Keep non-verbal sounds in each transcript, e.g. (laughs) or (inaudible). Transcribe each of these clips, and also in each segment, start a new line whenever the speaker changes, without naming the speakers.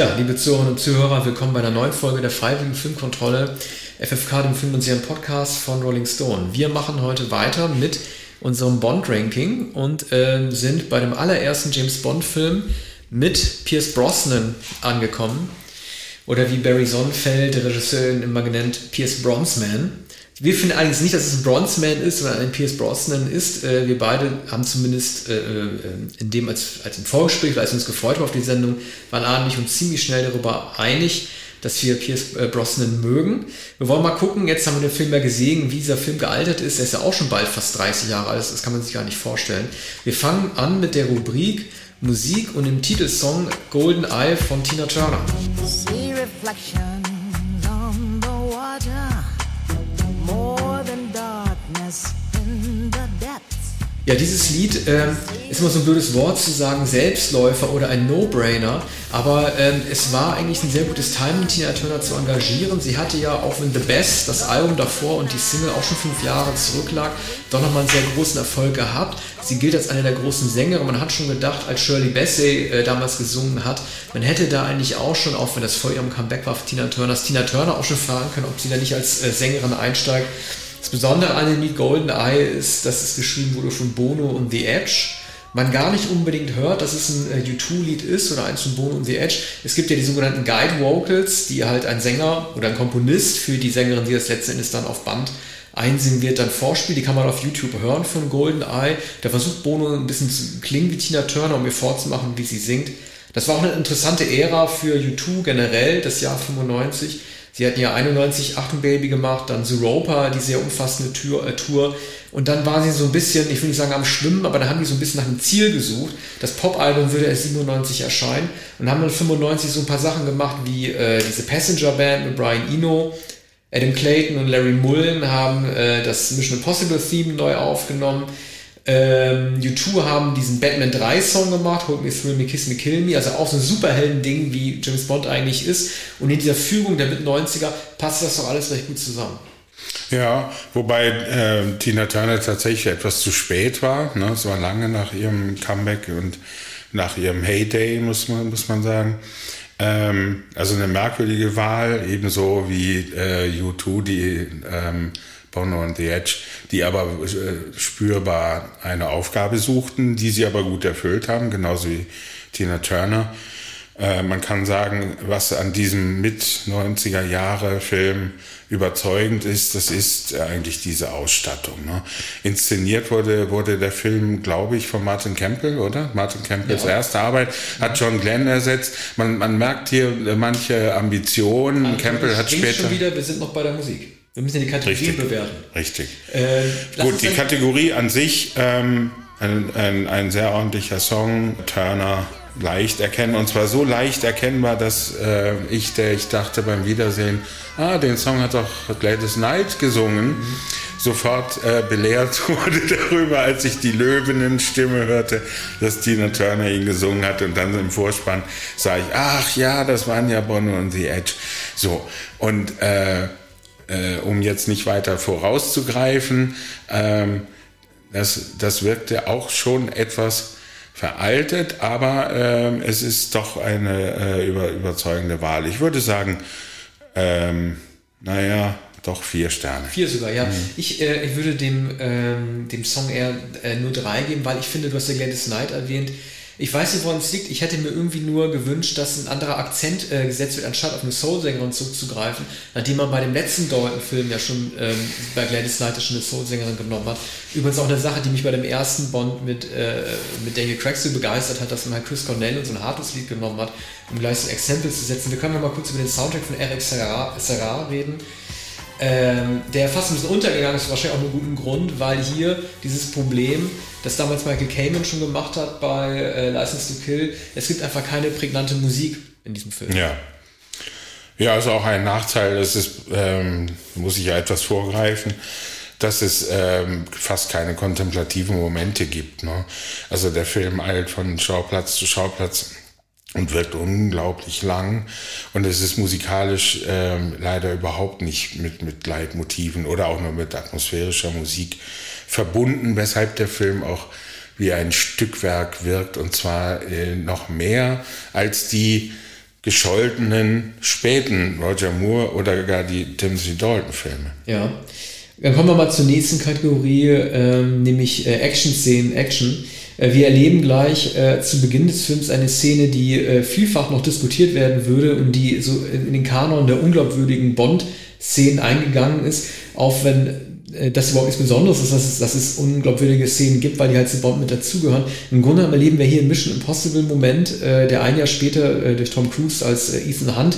Ja, liebe Zuhörerinnen und Zuhörer, willkommen bei einer neuen Folge der Freiwilligen Filmkontrolle, FFK, dem Film- und Serien-Podcast von Rolling Stone. Wir machen heute weiter mit unserem Bond-Ranking und äh, sind bei dem allerersten James Bond-Film mit Pierce Brosnan angekommen. Oder wie Barry Sonnenfeld, der Regisseur, immer genannt, Pierce Bronsman. Wir finden allerdings nicht, dass es ein Bronzeman ist, sondern ein Pierce Brosnan ist. Äh, wir beide haben zumindest äh, äh, in dem als, als im Vorgespräch, als wir uns gefreut haben auf die Sendung, waren Adam uns ziemlich schnell darüber einig, dass wir Pierce Brosnan mögen. Wir wollen mal gucken, jetzt haben wir den Film ja gesehen, wie dieser Film gealtert ist. Er ist ja auch schon bald fast 30 Jahre alt, das kann man sich gar nicht vorstellen. Wir fangen an mit der Rubrik Musik und dem Titelsong Golden Eye von Tina Turner. See reflection on the water. Ja, dieses Lied äh, ist immer so ein blödes Wort zu sagen, Selbstläufer oder ein No-Brainer, aber ähm, es war eigentlich ein sehr gutes Timing, Tina Turner zu engagieren. Sie hatte ja auch wenn The Best, das Album davor und die Single auch schon fünf Jahre zurücklag, doch nochmal einen sehr großen Erfolg gehabt. Sie gilt als eine der großen Sängerinnen. Man hat schon gedacht, als Shirley Bassey äh, damals gesungen hat, man hätte da eigentlich auch schon, auch wenn das vor ihrem Comeback war Tina Turner, Tina Turner auch schon fragen können, ob sie da nicht als äh, Sängerin einsteigt. Das Besondere an dem Lied Golden Eye ist, dass es geschrieben wurde von Bono und The Edge. Man gar nicht unbedingt hört, dass es ein äh, U2-Lied ist oder eins von Bono und The Edge. Es gibt ja die sogenannten Guide Vocals, die halt ein Sänger oder ein Komponist für die Sängerin, die das letzten Endes dann auf Band einsingen wird, dann vorspielt. Die kann man auf YouTube hören von Golden Eye. Da versucht Bono ein bisschen zu klingen wie Tina Turner, um mir vorzumachen, wie sie singt. Das war auch eine interessante Ära für U2 generell, das Jahr 95. Sie hatten ja 91 Achtung Baby gemacht, dann Zeropa, die sehr umfassende Tour, äh, Tour. Und dann war sie so ein bisschen, ich will nicht sagen am Schwimmen, aber dann haben die so ein bisschen nach einem Ziel gesucht. Das Pop-Album würde erst 97 erscheinen und haben dann 95 so ein paar Sachen gemacht wie äh, diese Passenger Band mit Brian Eno. Adam Clayton und Larry Mullen haben äh, das Mission Impossible Theme neu aufgenommen. Ähm, U2 haben diesen Batman 3 Song gemacht, Hold Me Thrill Me, Kiss Me, Kill Me, also auch so ein Superhelden-Ding, wie James Bond eigentlich ist. Und in dieser Fügung der Mit-90er passt das doch alles recht gut zusammen.
Ja, wobei äh, Tina Turner tatsächlich etwas zu spät war. Ne? Es war lange nach ihrem Comeback und nach ihrem Heyday, muss man, muss man sagen. Ähm, also eine merkwürdige Wahl, ebenso wie äh, U2, die ähm, Bono und The Edge, die aber äh, spürbar eine Aufgabe suchten, die sie aber gut erfüllt haben, genauso wie Tina Turner. Äh, man kann sagen, was an diesem mit 90er Jahre Film überzeugend ist, das ist eigentlich diese Ausstattung. Ne? Inszeniert wurde, wurde der Film, glaube ich, von Martin Campbell, oder? Martin Campbells ja. erste Arbeit hat John Glenn ersetzt. Man, man merkt hier manche Ambitionen. Also Campbell hat später.
schon wieder, wir sind noch bei der Musik. Wir müssen ja die Kategorie
Richtig.
bewerten.
Richtig. Äh, Gut, die Kategorie an sich, ähm, ein, ein, ein sehr ordentlicher Song, Turner, leicht erkennen und zwar so leicht erkennbar, dass äh, ich, der ich dachte beim Wiedersehen, ah, den Song hat doch Gladys Knight gesungen, mhm. sofort äh, belehrt (laughs) wurde darüber, als ich die Löwinnen-Stimme hörte, dass Tina Turner ihn gesungen hat und dann im Vorspann sah ich, ach ja, das waren ja Bono und The Edge. So, und äh, äh, um jetzt nicht weiter vorauszugreifen, ähm, das, das wirkte auch schon etwas veraltet, aber ähm, es ist doch eine äh, über, überzeugende Wahl. Ich würde sagen, ähm, naja, doch vier Sterne.
Vier sogar, ja. Mhm. Ich, äh, ich würde dem, ähm, dem Song eher äh, nur drei geben, weil ich finde, du hast ja Gladys Knight erwähnt. Ich weiß nicht, woran es liegt. Ich hätte mir irgendwie nur gewünscht, dass ein anderer Akzent äh, gesetzt wird, anstatt auf eine Soul-Sängerin zurückzugreifen, nachdem man bei dem letzten Dalton-Film ja schon ähm, bei Gladys Knight schon eine Soul-Sängerin genommen hat. Übrigens auch eine Sache, die mich bei dem ersten Bond mit, äh, mit Daniel Craig so begeistert hat, dass man halt Chris Cornell und so ein hartes Lied genommen hat, um gleich so ein Exempel zu setzen. Wir können ja mal kurz über den Soundtrack von Eric Serra, Serra reden. Ähm, der fast ein bisschen untergegangen ist, wahrscheinlich auch mit gutem Grund, weil hier dieses Problem, das damals Michael Kamen schon gemacht hat bei äh, License to Kill, es gibt einfach keine prägnante Musik in diesem Film.
Ja. Ja, ist auch ein Nachteil, das ist, ähm, muss ich ja etwas vorgreifen, dass es ähm, fast keine kontemplativen Momente gibt. Ne? Also der Film eilt von Schauplatz zu Schauplatz und wirkt unglaublich lang und es ist musikalisch ähm, leider überhaupt nicht mit, mit Leitmotiven oder auch nur mit atmosphärischer Musik verbunden, weshalb der Film auch wie ein Stückwerk wirkt und zwar äh, noch mehr als die gescholtenen späten Roger Moore oder gar die Timothy Dalton-Filme.
Ja. Dann kommen wir mal zur nächsten Kategorie, ähm, nämlich äh, Action-Szenen, Action. Äh, wir erleben gleich äh, zu Beginn des Films eine Szene, die äh, vielfach noch diskutiert werden würde und die so in, in den Kanon der unglaubwürdigen Bond-Szenen eingegangen ist, auch wenn äh, das überhaupt nichts Besonderes ist, dass es, dass es unglaubwürdige Szenen gibt, weil die halt zu Bond mit dazugehören. Im Grunde erleben wir hier einen Mission Impossible Moment, äh, der ein Jahr später äh, durch Tom Cruise als äh, Ethan Hunt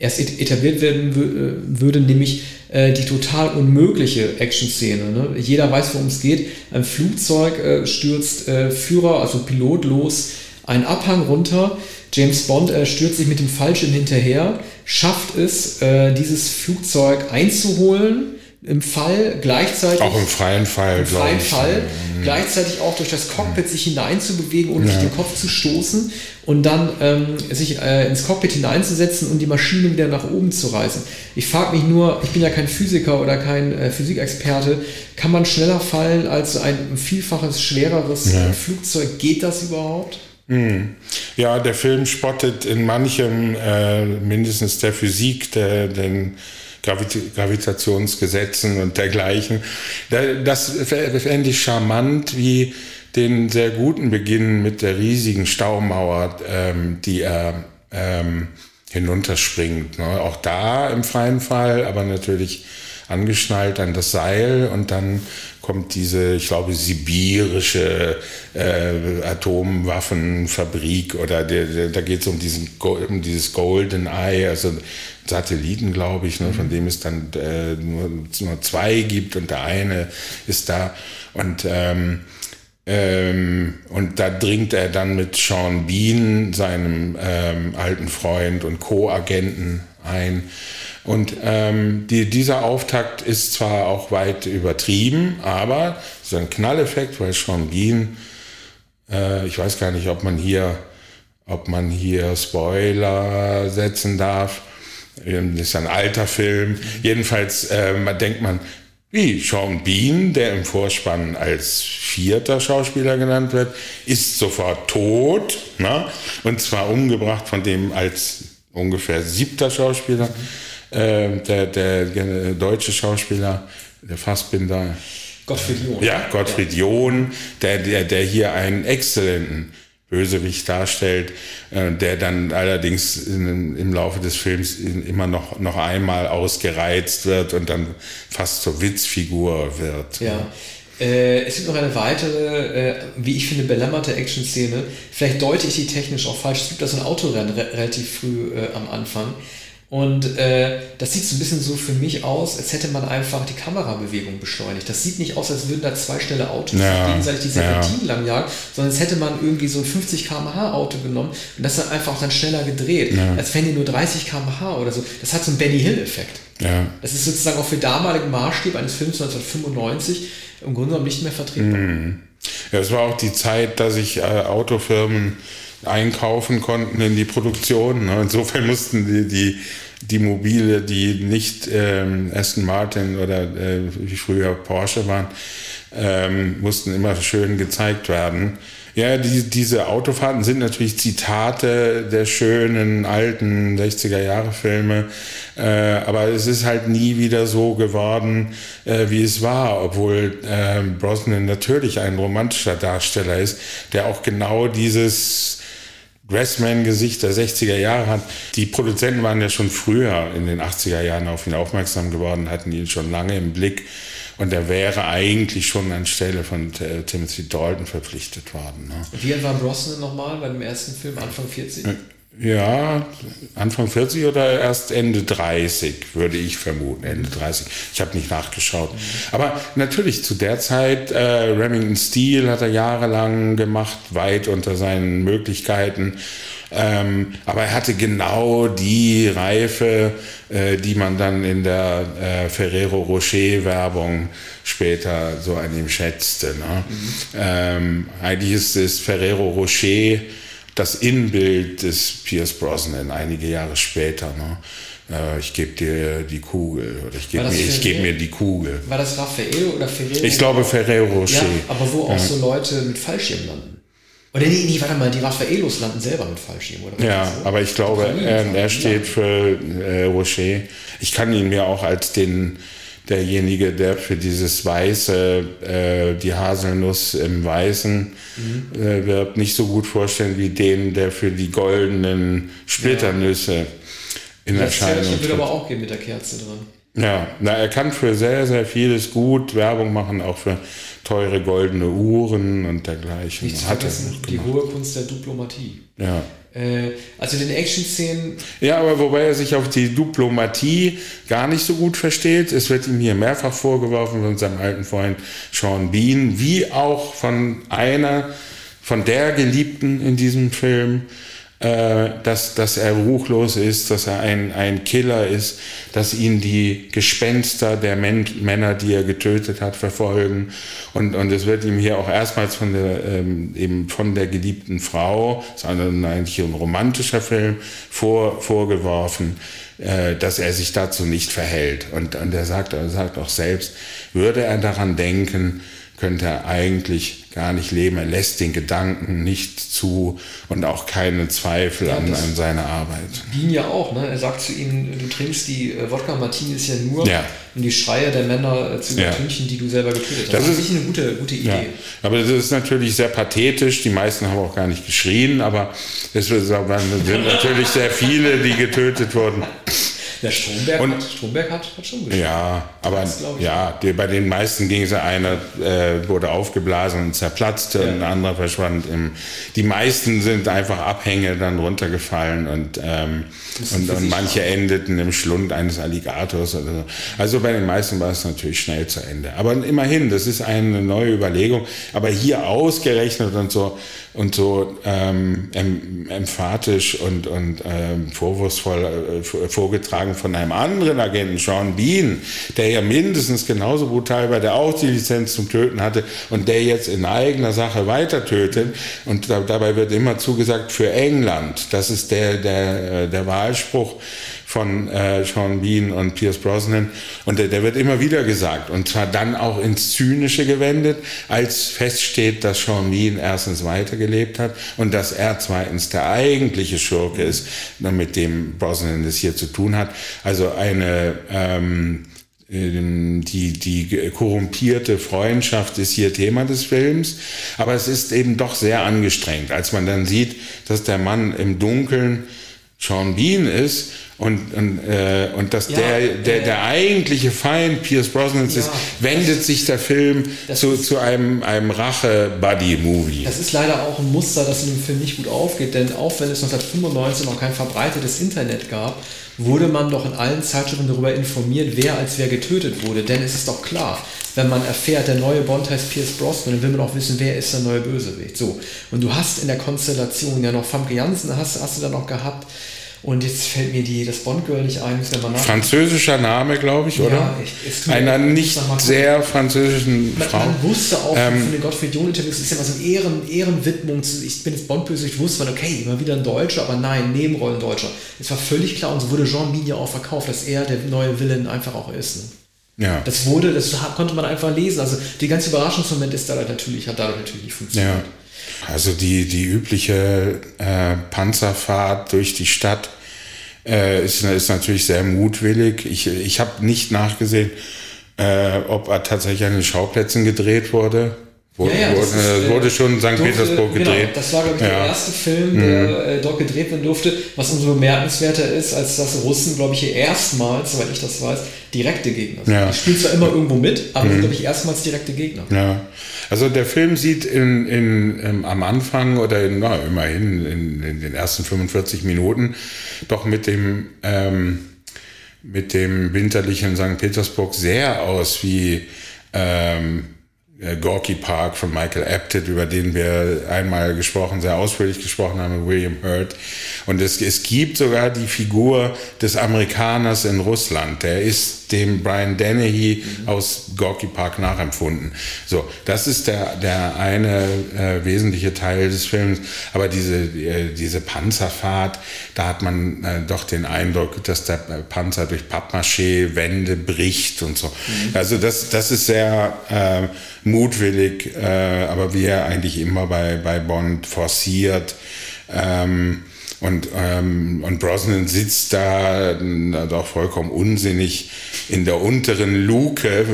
erst etabliert werden äh, würde, nämlich äh, die total unmögliche Action-Szene. Ne? Jeder weiß, worum es geht. Ein Flugzeug stürzt Führer, also Pilot, los, einen Abhang runter. James Bond stürzt sich mit dem Fallschirm hinterher, schafft es, dieses Flugzeug einzuholen im Fall gleichzeitig.
Auch im freien Fall,
im freien ich. Fall, mhm. gleichzeitig auch durch das Cockpit sich hineinzubewegen und ja. nicht den Kopf zu stoßen und dann ähm, sich äh, ins Cockpit hineinzusetzen und die Maschine wieder nach oben zu reißen. Ich frage mich nur, ich bin ja kein Physiker oder kein äh, Physikexperte, kann man schneller fallen als ein vielfaches schwereres ja. Flugzeug? Geht das überhaupt?
Mhm. Ja, der Film spottet in manchem, äh, mindestens der Physik, der, den Gravit Gravitationsgesetzen und dergleichen. Das fände ich charmant, wie den sehr guten Beginn mit der riesigen Staumauer, ähm, die er ähm, hinunterspringt. Ne? Auch da im freien Fall, aber natürlich angeschnallt an das Seil und dann kommt diese, ich glaube, sibirische äh, Atomwaffenfabrik oder der, der, da geht es um, um dieses Golden Eye, also Satelliten, glaube ich, ne, von mhm. dem es dann äh, nur, nur zwei gibt und der eine ist da. Und, ähm, ähm, und da dringt er dann mit Sean Bean, seinem ähm, alten Freund und Co-Agenten, ein. Und ähm, die, dieser Auftakt ist zwar auch weit übertrieben, aber so ein Knalleffekt, weil Sean Bean, äh, ich weiß gar nicht, ob man hier, ob man hier Spoiler setzen darf. Ähm, das ist ein alter Film. Jedenfalls äh, man denkt man, wie Sean Bean, der im Vorspann als vierter Schauspieler genannt wird, ist sofort tot. Ne? Und zwar umgebracht von dem als ungefähr siebter Schauspieler. Äh, der, der, der, deutsche Schauspieler, der Fassbinder.
Gottfried John.
Ja, Gottfried John, der, der, der hier einen exzellenten Bösewicht darstellt, äh, der dann allerdings in, im Laufe des Films immer noch, noch einmal ausgereizt wird und dann fast zur Witzfigur wird.
Ja. Äh, es gibt noch eine weitere, äh, wie ich finde, belämmerte Action-Szene. Vielleicht deute ich die technisch auch falsch. Es gibt da so ein Autorennen re relativ früh am Anfang. Und äh, das sieht so ein bisschen so für mich aus, als hätte man einfach die Kamerabewegung beschleunigt. Das sieht nicht aus, als würden da zwei schnelle Autos ja, gegenseitig die Serpentinen ja. lang jagen, sondern als hätte man irgendwie so ein 50 km/h Auto genommen und das dann einfach dann schneller gedreht. Ja. Als wenn die nur 30 km/h oder so. Das hat so einen Benny Hill-Effekt. Ja. Das ist sozusagen auch für damaligen Maßstab eines Films 1995 im Grunde genommen nicht mehr vertretbar. Mhm.
Ja, es war auch die Zeit, dass sich äh, Autofirmen einkaufen konnten in die Produktion. Ne? Insofern mussten die, die, die Mobile, die nicht ähm, Aston Martin oder äh, wie früher Porsche waren, ähm, mussten immer schön gezeigt werden. Ja, die, diese Autofahrten sind natürlich Zitate der schönen alten 60er Jahre Filme, äh, aber es ist halt nie wieder so geworden, äh, wie es war, obwohl äh, Brosnan natürlich ein romantischer Darsteller ist, der auch genau dieses Grassman-Gesicht der 60er Jahre hat. Die Produzenten waren ja schon früher in den 80er Jahren auf ihn aufmerksam geworden, hatten ihn schon lange im Blick. Und er wäre eigentlich schon anstelle von äh, Timothy Dalton verpflichtet worden. Ne?
Wie alt war Brosnan nochmal bei dem ersten Film, Anfang 40?
Ja, Anfang 40 oder erst Ende 30, würde ich vermuten. Ende 30. Ich habe nicht nachgeschaut. Aber natürlich zu der Zeit, äh, Remington Steel hat er jahrelang gemacht, weit unter seinen Möglichkeiten. Ähm, aber er hatte genau die Reife, äh, die man dann in der äh, Ferrero Rocher Werbung später so an ihm schätzte. Ne? Mhm. Ähm, eigentlich ist es Ferrero Rocher das Inbild des Pierce Brosnan einige Jahre später. Ne? Äh, ich gebe dir die Kugel oder ich gebe mir, geb mir die Kugel.
War das Raffaello oder Ferrero?
Ich glaube Ferrero Rocher. Ja,
aber wo auch ja. so Leute mit Fallschirm landen. Oder nee, nee, warte mal, die Raffaelos landen selber mit Fallschirm, oder?
Ja, so? aber ich glaube, er, er steht für äh, Rocher. Ich kann ihn mir auch als den derjenige, der für dieses Weiße, äh, die Haselnuss im Weißen mhm. äh, wirbt, nicht so gut vorstellen wie den, der für die goldenen Splitternüsse ja. in das Erscheinung tritt.
würde aber auch gehen mit der Kerze dran.
Ja, na, er kann für sehr, sehr vieles gut Werbung machen, auch für teure goldene Uhren und dergleichen.
Nicht zu vergessen, die hohe Kunst der Diplomatie.
Ja.
Äh, also den Action-Szenen.
Ja, aber wobei er sich auf die Diplomatie gar nicht so gut versteht. Es wird ihm hier mehrfach vorgeworfen von seinem alten Freund Sean Bean, wie auch von einer, von der Geliebten in diesem Film, äh, dass, dass er ruchlos ist, dass er ein, ein Killer ist, dass ihn die Gespenster der Men Männer, die er getötet hat, verfolgen. Und, und es wird ihm hier auch erstmals von der, ähm, eben von der geliebten Frau, das ist eigentlich ein romantischer Film, vor, vorgeworfen, äh, dass er sich dazu nicht verhält. Und, und er sagt, er sagt auch selbst, würde er daran denken, könnte er eigentlich gar nicht leben. Er lässt den Gedanken nicht zu und auch keine Zweifel ja, an, an seiner Arbeit.
Wien ja auch, ne? Er sagt zu ihnen, du trinkst die äh, Wodka Martinis ja nur, ja. um die Schreie der Männer äh, zu übertünchen, ja. die du selber getötet hast.
Das, das ist eine gute, gute Idee. Aber das ist natürlich sehr pathetisch. Die meisten haben auch gar nicht geschrien, aber es sind natürlich sehr viele, die getötet wurden.
Der Stromberg, und, hat, Stromberg hat, hat schon
gespielt. Ja, aber ja, die, bei den meisten ging es, einer äh, wurde aufgeblasen und zerplatzte ja. und ein anderer verschwand. Im, die meisten sind einfach Abhänge dann runtergefallen und, ähm, und, und manche haben. endeten im Schlund eines Alligators. Oder so. Also bei den meisten war es natürlich schnell zu Ende. Aber immerhin, das ist eine neue Überlegung. Aber hier ausgerechnet und so und so ähm, emphatisch und, und ähm, vorwurfsvoll äh, vorgetragen von einem anderen Agenten, Sean Bean, der ja mindestens genauso brutal war, der auch die Lizenz zum Töten hatte und der jetzt in eigener Sache weiter tötet. Und da, dabei wird immer zugesagt für England. Das ist der, der, äh, der Wahlspruch von äh, Sean Bean und Pierce Brosnan. Und der, der, wird immer wieder gesagt. Und zwar dann auch ins Zynische gewendet, als feststeht, dass Sean Bean erstens weitergelebt hat und dass er zweitens der eigentliche Schurke ist, mit dem Brosnan es hier zu tun hat. Also eine ähm, die, die korrumpierte Freundschaft ist hier Thema des Films, aber es ist eben doch sehr angestrengt, als man dann sieht, dass der Mann im Dunkeln Sean Bean ist und, und, äh, und dass ja, der, der, äh, der eigentliche Feind Pierce Brosnan ja, ist, wendet sich der Film zu, ist, zu einem, einem Rache-Buddy-Movie.
Das ist leider auch ein Muster, das in dem Film nicht gut aufgeht, denn auch wenn es 1995 noch kein verbreitetes Internet gab, wurde man doch in allen Zeitschriften darüber informiert, wer als wer getötet wurde. Denn es ist doch klar, wenn man erfährt, der neue Bond heißt Pierce Brosnan, dann will man auch wissen, wer ist der neue Bösewicht. So. Und du hast in der Konstellation ja noch Famke Janssen, hast, hast du da noch gehabt. Und jetzt fällt mir die, das Bond-Girl nicht ein,
Französischer Name, glaube ich, oder? Ja, ich, Einer nicht sehr französischen
man,
Frau.
Man wusste auch ähm, von den Gottfried John-Interviews, ist ja mal so eine Ehren, Ehrenwidmung. Ich bin jetzt Bond-Böse, ich wusste man, okay, immer wieder ein Deutscher, aber nein, Nebenrollen Deutscher. Es war völlig klar und so wurde Jean ja auch verkauft, dass er der neue Villain einfach auch ist. Ne? Ja. Das wurde, das konnte man einfach lesen. Also die ganze Überraschungsmoment ist da natürlich, hat dadurch natürlich nicht funktioniert. Ja.
Also die, die übliche äh, Panzerfahrt durch die Stadt äh, ist, ist natürlich sehr mutwillig. Ich, ich habe nicht nachgesehen, äh, ob er tatsächlich an den Schauplätzen gedreht wurde. Wurde, ja, ja, wurde, ist, wurde, äh, schon in St. Petersburg genau, gedreht.
Das war, glaube ich, ja. der erste Film, der mhm. äh, dort gedreht werden durfte, was umso bemerkenswerter ist, als dass Russen, glaube ich, hier erstmals, soweit ich das weiß, direkte Gegner sind. Ja. Die spielen zwar immer irgendwo mit, aber mhm. sind, glaube ich, erstmals direkte Gegner.
Ja. Also der Film sieht in, in, in ähm, am Anfang oder in, na, immerhin in, den ersten 45 Minuten doch mit dem, ähm, mit dem winterlichen St. Petersburg sehr aus wie ähm, äh, Gorky Park von Michael Apted, über den wir einmal gesprochen, sehr ausführlich gesprochen haben, William Hurt. Und es, es gibt sogar die Figur des Amerikaners in Russland. Der ist dem Brian Dennehy mhm. aus Gorky Park nachempfunden. So, das ist der, der eine äh, wesentliche Teil des Films. Aber diese, äh, diese Panzerfahrt, da hat man äh, doch den Eindruck, dass der Panzer durch Pappmaché Wände bricht und so. Mhm. Also das, das ist sehr äh, mutwillig, äh, aber wie er eigentlich immer bei, bei Bond forciert. Ähm, und, ähm, und Brosnan sitzt da doch vollkommen unsinnig in der unteren Luke, äh,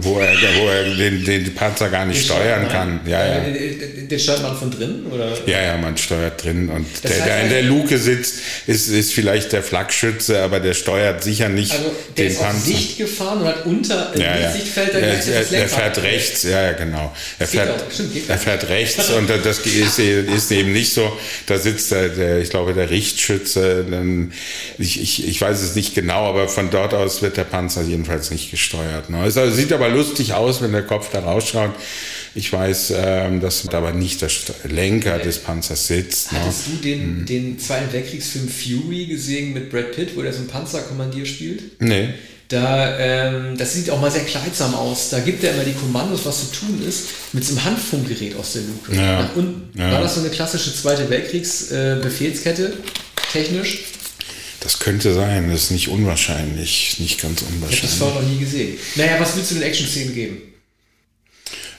wo er, wo er den, den Panzer gar nicht den steuern kann. Ja, ja.
Den steuert man von drin? Oder?
Ja, ja, man steuert drin. Und das der, der in der Luke sitzt, ist, ist vielleicht der Flakschütze, aber der steuert sicher nicht
also der den ist Panzer. Auf Sicht gefahren und hat unter
ja, ja. Sichtfeld er, er, er fährt rechts, ja, ja, genau. Er fährt, stimmt, er fährt rechts und das (laughs) ist, ist eben nicht so, da sitzt der, der ich glaube, der Richtschütze. Ich, ich, ich weiß es nicht genau, aber von dort aus wird der Panzer jedenfalls nicht gesteuert. Ne? Es sieht aber lustig aus, wenn der Kopf da rausschaut. Ich weiß, ähm, dass aber nicht der Lenker des Panzers sitzt.
Ne? Hattest ne? du den, hm. den Zweiten Weltkriegsfilm Fury gesehen mit Brad Pitt, wo der so ein Panzerkommandier spielt?
Nee.
Da, ähm, das sieht auch mal sehr kleidsam aus. Da gibt er immer die Kommandos, was zu tun ist, mit so einem Handfunkgerät aus der Luke. Ja. Unten ja. war das so eine klassische Zweite Weltkriegs-Befehlskette, äh, technisch.
Das könnte sein, das ist nicht unwahrscheinlich, nicht ganz unwahrscheinlich. Ich habe
das vorher noch nie gesehen. Naja, was willst du den Action-Szenen geben?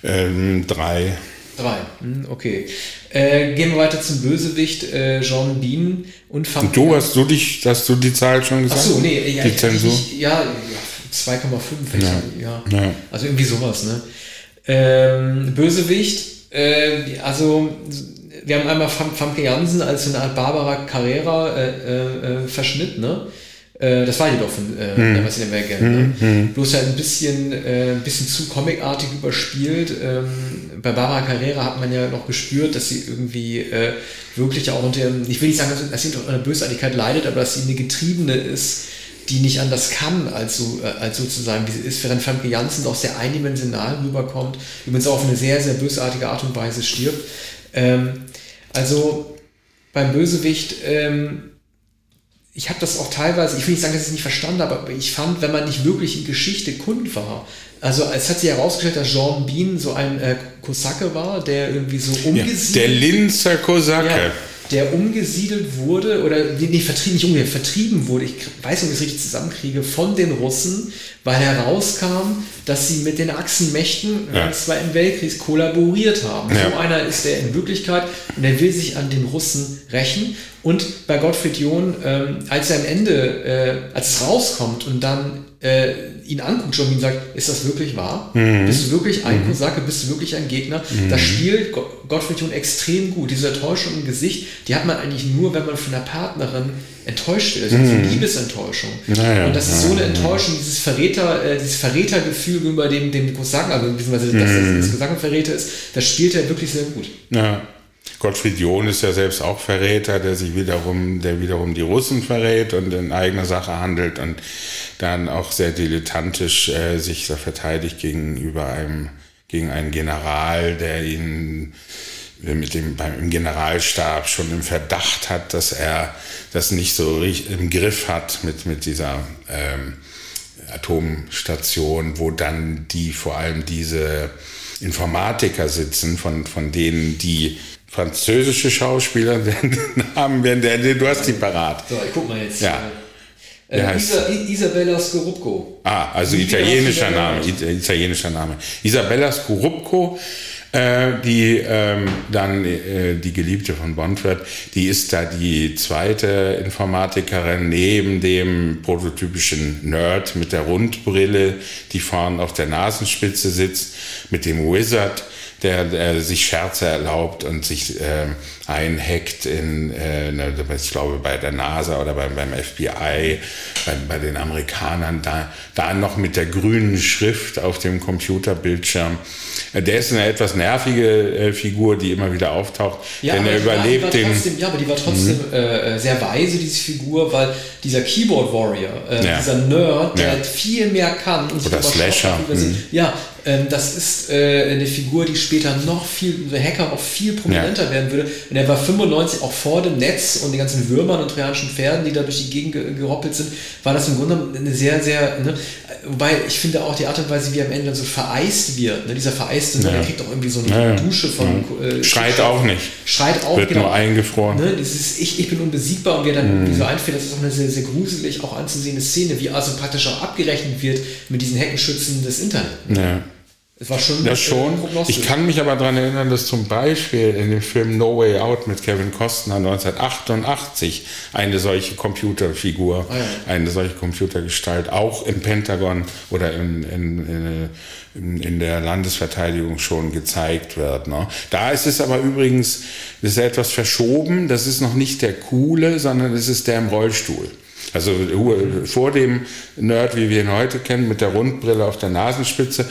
Ähm, drei.
Drei, hm, okay. Äh, gehen wir weiter zum Bösewicht, äh, Jean Bean und
Und du, hast du dich, hast du die Zahl schon gesagt?
Achso, nee, ja, die Zensur? Ich, ja, ja 2,5, ja. Ja. ja. Also irgendwie sowas, ne? Ähm, Bösewicht, äh, also wir haben einmal Famke Jansen als so eine Art Barbara Carrera äh, äh, äh Verschnitt, ne? Äh, das war jedoch von äh, hm. was in der Welt, ne? Hm. Bloß halt ein bisschen, äh, ein bisschen zu comicartig überspielt. Ähm, bei Barbara Carrera hat man ja noch gespürt, dass sie irgendwie äh, wirklich auch unter, ich will nicht sagen, dass sie unter einer Bösartigkeit leidet, aber dass sie eine Getriebene ist, die nicht anders kann, als, so, äh, als so zu sein, wie sie ist, während Famke Janssen doch sehr eindimensional rüberkommt, übrigens auch auf eine sehr, sehr bösartige Art und Weise stirbt. Ähm, also beim Bösewicht ähm, ich habe das auch teilweise, ich will nicht sagen, dass ich es nicht verstanden habe, aber ich fand, wenn man nicht wirklich in Geschichte kund war, also es hat sich herausgestellt, dass Jean Bean so ein äh, Kosake war, der irgendwie so
umgesiedelt... Ja, der Linzer Kosake. Ja,
der umgesiedelt wurde, oder nee, vertrieben, nicht umgesiedelt, vertrieben wurde, ich weiß nicht, ob ich es richtig zusammenkriege, von den Russen, weil herauskam, dass sie mit den Achsenmächten ja. des Zweiten Weltkriegs kollaboriert haben. Ja. So einer ist er in Wirklichkeit und er will sich an den Russen rächen. Und bei Gottfried John, ähm, als er am Ende, äh, als es rauskommt und dann äh, ihn anguckt, schon und sagt, ist das wirklich wahr? Mhm. Bist du wirklich ein mhm. Kosake? Bist du wirklich ein Gegner? Mhm. Das spielt Gottfried John extrem gut. Diese Enttäuschung im Gesicht, die hat man eigentlich nur, wenn man von der Partnerin enttäuscht ist, also mhm. Liebesenttäuschung. Naja, und das ist so eine Enttäuschung, dieses Verräter, äh, dieses Verrätergefühl gegenüber dem, dem Kosaken, also beziehungsweise dass mhm. das, das Kosakenverräter ist, das spielt er wirklich sehr gut.
Ja. Gottfried John ist ja selbst auch Verräter, der sich wiederum, der wiederum die Russen verrät und in eigener Sache handelt und dann auch sehr dilettantisch äh, sich da verteidigt gegenüber einem, gegen einen General, der ihn mit dem beim Generalstab schon im Verdacht hat, dass er das nicht so im Griff hat mit, mit dieser ähm, Atomstation, wo dann die vor allem diese Informatiker sitzen, von, von denen die französische Schauspieler haben (laughs) werden. Du hast die parat.
So, ich guck mal jetzt.
Ja.
Äh, Isa, Isabella Scorupco.
Ah, also italienischer Name, italienischer Name. Isabella Scorupco äh, die ähm, dann äh, die Geliebte von Bond wird, die ist da die zweite Informatikerin neben dem prototypischen Nerd mit der Rundbrille, die vorne auf der Nasenspitze sitzt, mit dem Wizard, der, der sich Scherze erlaubt und sich äh, einhackt in, äh, ne, ich glaube, bei der NASA oder beim, beim FBI, bei, bei den Amerikanern, da, da noch mit der grünen Schrift auf dem Computerbildschirm. Äh, der ist eine etwas nervige äh, Figur, die immer wieder auftaucht, ja, denn er überlebt den.
ja, aber die war trotzdem mhm. äh, sehr weise, diese Figur, weil dieser Keyboard Warrior, äh, ja. dieser Nerd, der ja. viel mehr kann
und Oder Slasher.
Mhm. Ja, das ist äh, eine Figur, die später noch viel, der Hacker noch viel prominenter ja. werden würde. Und er war 95 auch vor dem Netz und den ganzen Würmern und trojanischen Pferden, die da durch die Gegend gehoppelt sind, war das im Grunde eine sehr, sehr, ne, wobei ich finde auch die Art und Weise, wie er am Ende dann so vereist wird, ne, dieser vereiste, ja. der kriegt auch irgendwie so eine ja, Dusche von.
Äh, Schreit auch nicht.
Schreit auch,
Wird genau. nur eingefroren.
Ne, dieses ich, ich bin unbesiegbar und wie er dann mhm. so einfällt, das ist auch eine sehr, sehr gruselig auch anzusehende Szene, wie also praktisch auch abgerechnet wird mit diesen Heckenschützen des Internets.
Ja.
Es war schon.
Ja, schon. Ich kann mich aber daran erinnern, dass zum Beispiel in dem Film No Way Out mit Kevin Costner 1988 eine solche Computerfigur, ah, ja. eine solche Computergestalt auch im Pentagon oder in, in, in, in der Landesverteidigung schon gezeigt wird. Ne? Da ist es aber übrigens, das ist etwas verschoben. Das ist noch nicht der coole, sondern es ist der im Rollstuhl. Also vor dem Nerd, wie wir ihn heute kennen, mit der Rundbrille auf der Nasenspitze.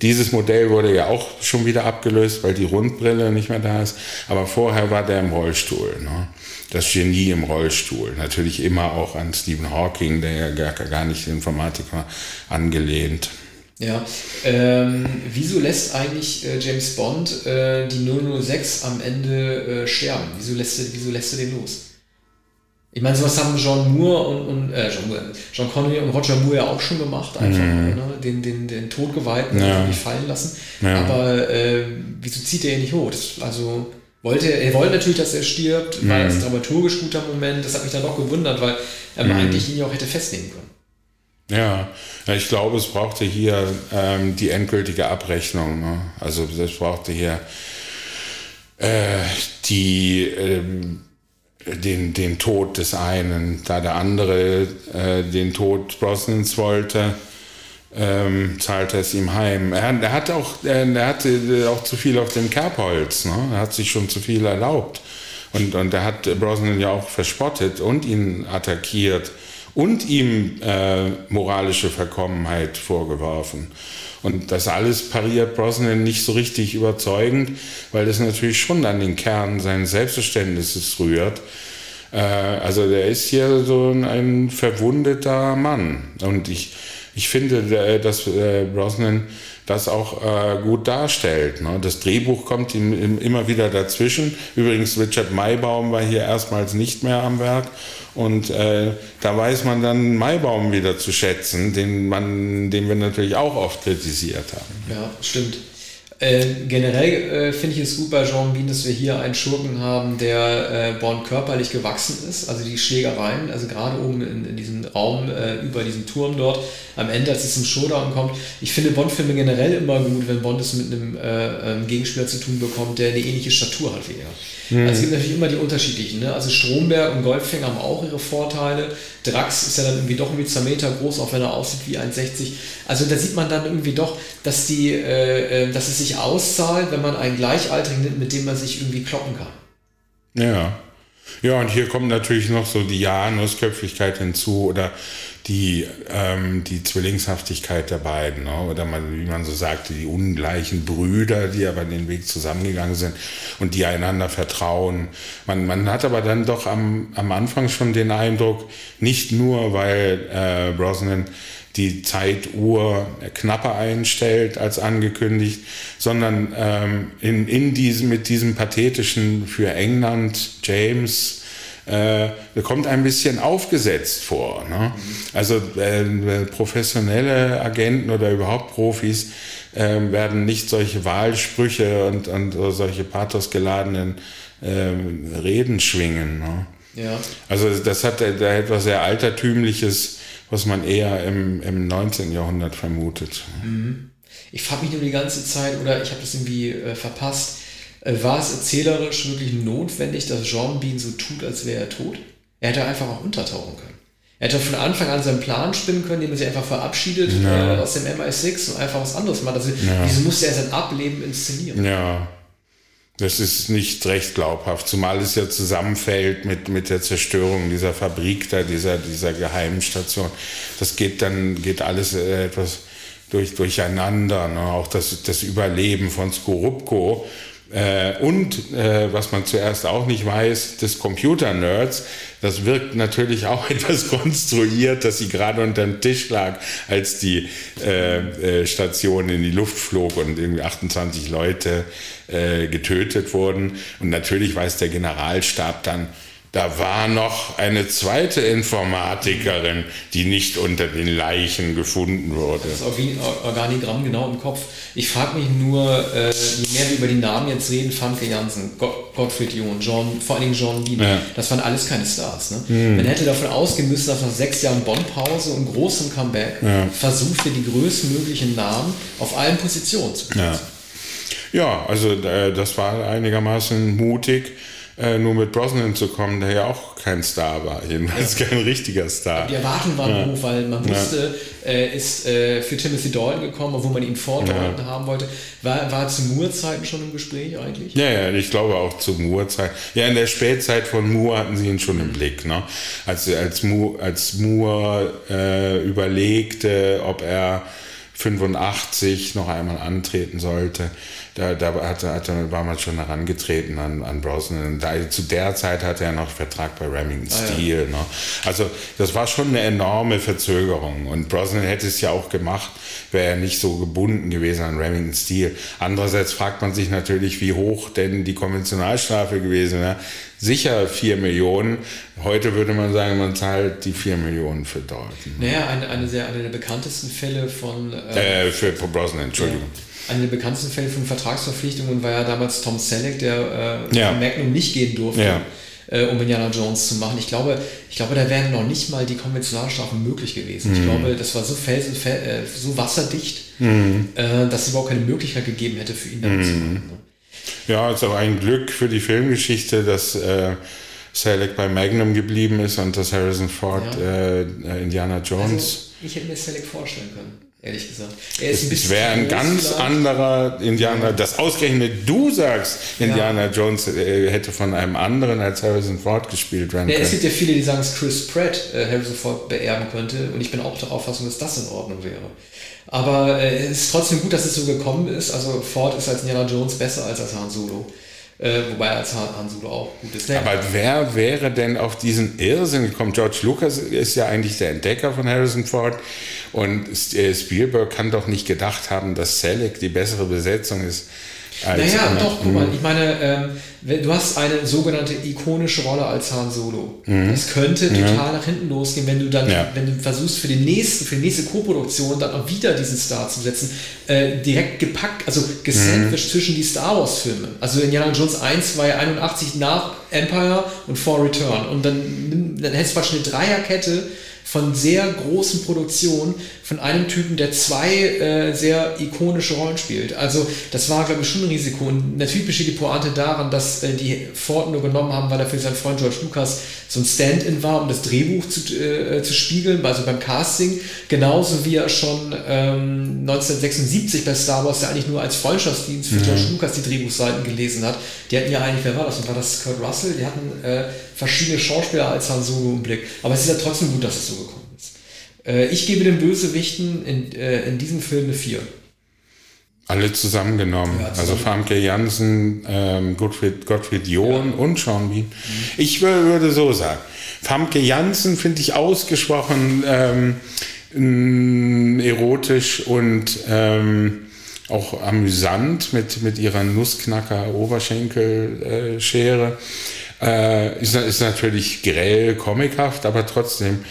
Dieses Modell wurde ja auch schon wieder abgelöst, weil die Rundbrille nicht mehr da ist. Aber vorher war der im Rollstuhl. Ne? Das Genie im Rollstuhl. Natürlich immer auch an Stephen Hawking, der ja gar, gar nicht Informatiker angelehnt.
Ja, ähm, wieso lässt eigentlich äh, James Bond äh, die 006 am Ende äh, sterben? Wieso lässt, wieso lässt er den los? Ich meine, sowas haben John Moore und, und äh, John, Moore, John Connery und Roger Moore ja auch schon gemacht, einfach mhm. ne? den, den, den Todgeweihten ja. nicht fallen lassen. Ja. Aber äh, wieso zieht er ihn nicht hoch? Das, also wollte er wollte natürlich, dass er stirbt, mhm. war das dramaturgisch guter Moment. Das hat mich dann doch gewundert, weil er mhm. eigentlich ihn ja auch hätte festnehmen können.
Ja, ich glaube, es brauchte hier ähm, die endgültige Abrechnung. Ne? Also es brauchte hier äh, die ähm, den, den Tod des einen, da der andere äh, den Tod Brosnans wollte, ähm, zahlte es ihm heim. Er, er hat auch, er, er, hatte auch zu viel auf dem Kerbholz, ne? er hat sich schon zu viel erlaubt. Und, und er hat Brosnan ja auch verspottet und ihn attackiert und ihm äh, moralische Verkommenheit vorgeworfen. Und das alles pariert Brosnan nicht so richtig überzeugend, weil das natürlich schon an den Kern seines Selbstverständnisses rührt. Äh, also der ist hier so ein verwundeter Mann. Und ich, ich finde, äh, dass äh, Brosnan das auch äh, gut darstellt. Ne? Das Drehbuch kommt ihm immer wieder dazwischen. Übrigens, Richard Maybaum war hier erstmals nicht mehr am Werk. Und äh, da weiß man dann Maibaum wieder zu schätzen, den, man, den wir natürlich auch oft kritisiert haben.
Ja, stimmt. Äh, generell äh, finde ich es gut bei Jean Bean, dass wir hier einen Schurken haben, der äh, Bond körperlich gewachsen ist. Also die Schlägereien, also gerade oben in, in diesem Raum äh, über diesem Turm dort, am Ende, als es zum Showdown kommt. Ich finde Bond-Filme generell immer gut, wenn Bond es mit einem äh, ähm, Gegenspieler zu tun bekommt, der eine ähnliche Statur hat wie er. Mhm. Also es gibt natürlich immer die unterschiedlichen. Ne? Also Stromberg und Goldfinger haben auch ihre Vorteile. Drax ist ja dann irgendwie doch irgendwie zwei Meter groß, auch wenn er aussieht wie 1,60. Also da sieht man dann irgendwie doch, dass, die, äh, dass es sich auszahlt, wenn man einen Gleichaltrigen nimmt, mit dem man sich irgendwie kloppen kann.
Ja. Ja, und hier kommt natürlich noch so die Janusköpfigkeit hinzu oder die, ähm, die Zwillingshaftigkeit der beiden, ne? oder man, wie man so sagte, die ungleichen Brüder, die aber den Weg zusammengegangen sind und die einander vertrauen. Man, man hat aber dann doch am, am Anfang schon den Eindruck, nicht nur, weil äh, Brosnan die Zeituhr knapper einstellt als angekündigt, sondern ähm, in, in diesem, mit diesem pathetischen für England James äh, kommt ein bisschen aufgesetzt vor. Ne? Also äh, professionelle Agenten oder überhaupt Profis äh, werden nicht solche Wahlsprüche und, und solche pathosgeladenen äh, Reden schwingen. Ne?
Ja.
Also das hat da etwas sehr Altertümliches, was man eher im, im 19. Jahrhundert vermutet.
Mhm. Ich frage mich nur die ganze Zeit, oder ich habe das irgendwie äh, verpasst, äh, war es erzählerisch wirklich notwendig, dass Jean Bean so tut, als wäre er tot? Er hätte einfach auch untertauchen können. Er hätte von Anfang an seinen Plan spinnen können, indem er sich einfach verabschiedet ja. äh, aus dem MI6 und einfach was anderes macht. Also, ja. wieso musste er sein Ableben inszenieren?
Ja. Das ist nicht recht glaubhaft, zumal es ja zusammenfällt mit, mit der Zerstörung dieser Fabrik da, dieser, dieser geheimen Station. Das geht dann, geht alles äh, etwas durch, durcheinander. Ne? Auch das, das Überleben von Skorupko und äh, was man zuerst auch nicht weiß, des Computer-Nerds, das wirkt natürlich auch (laughs) etwas konstruiert, dass sie gerade unter dem Tisch lag, als die äh, äh, Station in die Luft flog und irgendwie 28 Leute äh, getötet wurden. Und natürlich weiß der Generalstab dann, da war noch eine zweite Informatikerin, die nicht unter den Leichen gefunden wurde.
Das Organigramm genau im Kopf. Ich frage mich nur, äh, je mehr wir über die Namen jetzt reden, Famke Janssen, Gottfried John, John, vor allen Dingen John Bean, ja. das waren alles keine Stars. Ne? Mhm. Man hätte davon ausgehen müssen, dass nach sechs Jahren Bonn-Pause und großem Comeback ja. versucht die größtmöglichen Namen auf allen Positionen zu
besetzen. Ja. ja, also äh, das war einigermaßen mutig äh, nur mit Brosnan zu kommen, der ja auch kein Star war, jedenfalls ja. kein richtiger Star.
Die Erwartungen waren ja. hoch, weil man wusste, ja. äh, ist äh, für Timothy Dalton gekommen, obwohl man ihn vor Dalton haben wollte. War, war zu Moore-Zeiten schon im Gespräch eigentlich?
Ja, ja, ich glaube auch zu Moore-Zeiten. Ja, in der Spätzeit von Moore hatten sie ihn schon im Blick. Ne? Als, als Moore, als Moore äh, überlegte, ob er 85 noch einmal antreten sollte, da, da hatte, hatte, war man schon herangetreten an, an Brosnan. Da, zu der Zeit hatte er noch Vertrag bei Remington Steel. Ah, ja. ne? Also das war schon eine enorme Verzögerung. Und Brosnan hätte es ja auch gemacht, wäre er nicht so gebunden gewesen an Remington Steel. Andererseits fragt man sich natürlich, wie hoch denn die Konventionalstrafe gewesen wäre. Sicher 4 Millionen. Heute würde man sagen, man zahlt die 4 Millionen für Dalton.
Naja, eine, eine, sehr, eine der bekanntesten Fälle von...
Äh, äh, für Brosnan, Entschuldigung. Ja
einer der bekanntesten Fälle von Vertragsverpflichtungen war ja damals Tom Selleck, der äh, ja. Magnum nicht gehen durfte. Ja. Äh, um Indiana Jones zu machen. Ich glaube, ich glaube, da wären noch nicht mal die Konventionalstrafen möglich gewesen. Mhm. Ich glaube, das war so felsen, äh, so wasserdicht, mhm. äh, dass es überhaupt keine Möglichkeit gegeben hätte für ihn damit mhm. zu machen. Ne?
Ja, ist auch ein Glück für die Filmgeschichte, dass äh, Selleck bei Magnum geblieben ist und dass Harrison Ford ja. Äh, Indiana Jones. Also,
ich hätte mir Selleck vorstellen können ehrlich gesagt.
Er ist ein bisschen. Es wäre ein ganz vielleicht. anderer Indianer. Ja. Das ausgerechnet du sagst, Indiana ja. Jones äh, hätte von einem anderen als Harrison Ford gespielt
werden ja, können. Es gibt ja viele, die sagen, dass Chris Pratt äh, Harrison Ford beerben könnte. Und ich bin auch der Auffassung, dass das in Ordnung wäre. Aber äh, es ist trotzdem gut, dass es so gekommen ist. Also Ford ist als Indiana Jones besser als als Han Solo. Äh, wobei als Han Solo auch gut ist.
Aber wer wäre denn auf diesen Irrsinn gekommen? George Lucas ist ja eigentlich der Entdecker von Harrison Ford und äh, Spielberg kann doch nicht gedacht haben, dass Selleck die bessere Besetzung ist
naja, doch, guck mal, mhm. ich meine, ähm, du hast eine sogenannte ikonische Rolle als Han Solo. Mhm. Das könnte total nach hinten losgehen, wenn du dann, ja. wenn du versuchst für den nächsten, für die nächste Co-Produktion dann auch wieder diesen Star zu setzen, äh, direkt gepackt, also gesandwiched mhm. zwischen die Star Wars Filme. Also Indiana Jones 1 war ja 81 nach Empire und For Return. Und dann, dann hättest du fast eine Dreierkette von sehr großen Produktionen von einem Typen, der zwei äh, sehr ikonische Rollen spielt. Also das war, glaube ich, schon ein Risiko. Und natürlich besteht die Pointe daran, dass äh, die Ford nur genommen haben, weil er für seinen Freund George Lucas so ein Stand-in war, um das Drehbuch zu, äh, zu spiegeln, also beim Casting. Genauso wie er schon ähm, 1976 bei Star Wars ja eigentlich nur als Freundschaftsdienst für mhm. George Lucas die Drehbuchseiten gelesen hat. Die hatten ja eigentlich, wer war das? Und war das Kurt Russell? Die hatten äh, verschiedene Schauspieler als Han Solo im Blick. Aber es ist ja trotzdem gut, dass es so gekommen ist. Äh, ich gebe den Bösewichten in, äh, in diesem Film eine 4.
Alle zusammengenommen. Ja, also Famke Janssen, ähm, Gottfried, Gottfried John ja. und Sean Bean. Mhm. Ich würde so sagen, Famke Janssen finde ich ausgesprochen ähm, erotisch und ähm, auch amüsant mit, mit ihrer Nussknacker-Oberschenkelschere. Äh, ist, ist natürlich grell, comichaft, aber trotzdem.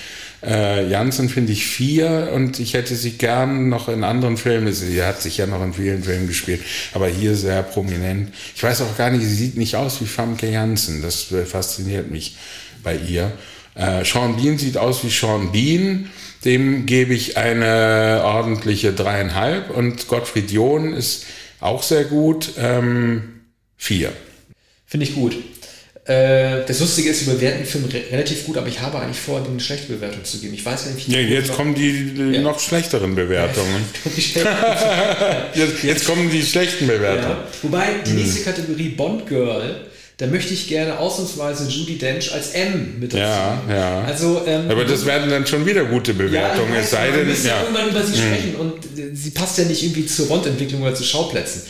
Äh, Janssen finde ich vier und ich hätte sie gern noch in anderen Filmen. Sie hat sich ja noch in vielen Filmen gespielt, aber hier sehr prominent. Ich weiß auch gar nicht, sie sieht nicht aus wie Famke Janssen. Das fasziniert mich bei ihr. Äh, Sean Bean sieht aus wie Sean Bean. Dem gebe ich eine ordentliche dreieinhalb und Gottfried John ist auch sehr gut. Ähm, vier.
Finde ich gut. Äh, das Lustige ist, wir bewerten den Film re relativ gut, aber ich habe eigentlich vor, eine schlechte Bewertung zu geben. Ich weiß nicht,
ja, jetzt kommen die, die ja. noch schlechteren Bewertungen. (laughs) jetzt, jetzt, kommen die schlechten Bewertungen. Ja.
Wobei die hm. nächste Kategorie Bond Girl, da möchte ich gerne ausnahmsweise Judy Dench als M mit
dazu. Ja, ja. Also, ähm, Aber das werden dann schon wieder gute Bewertungen, ja, es sei denn,
ja. irgendwann über sie mhm. sprechen und äh, sie passt ja nicht irgendwie zur Bond-Entwicklung oder zu Schauplätzen.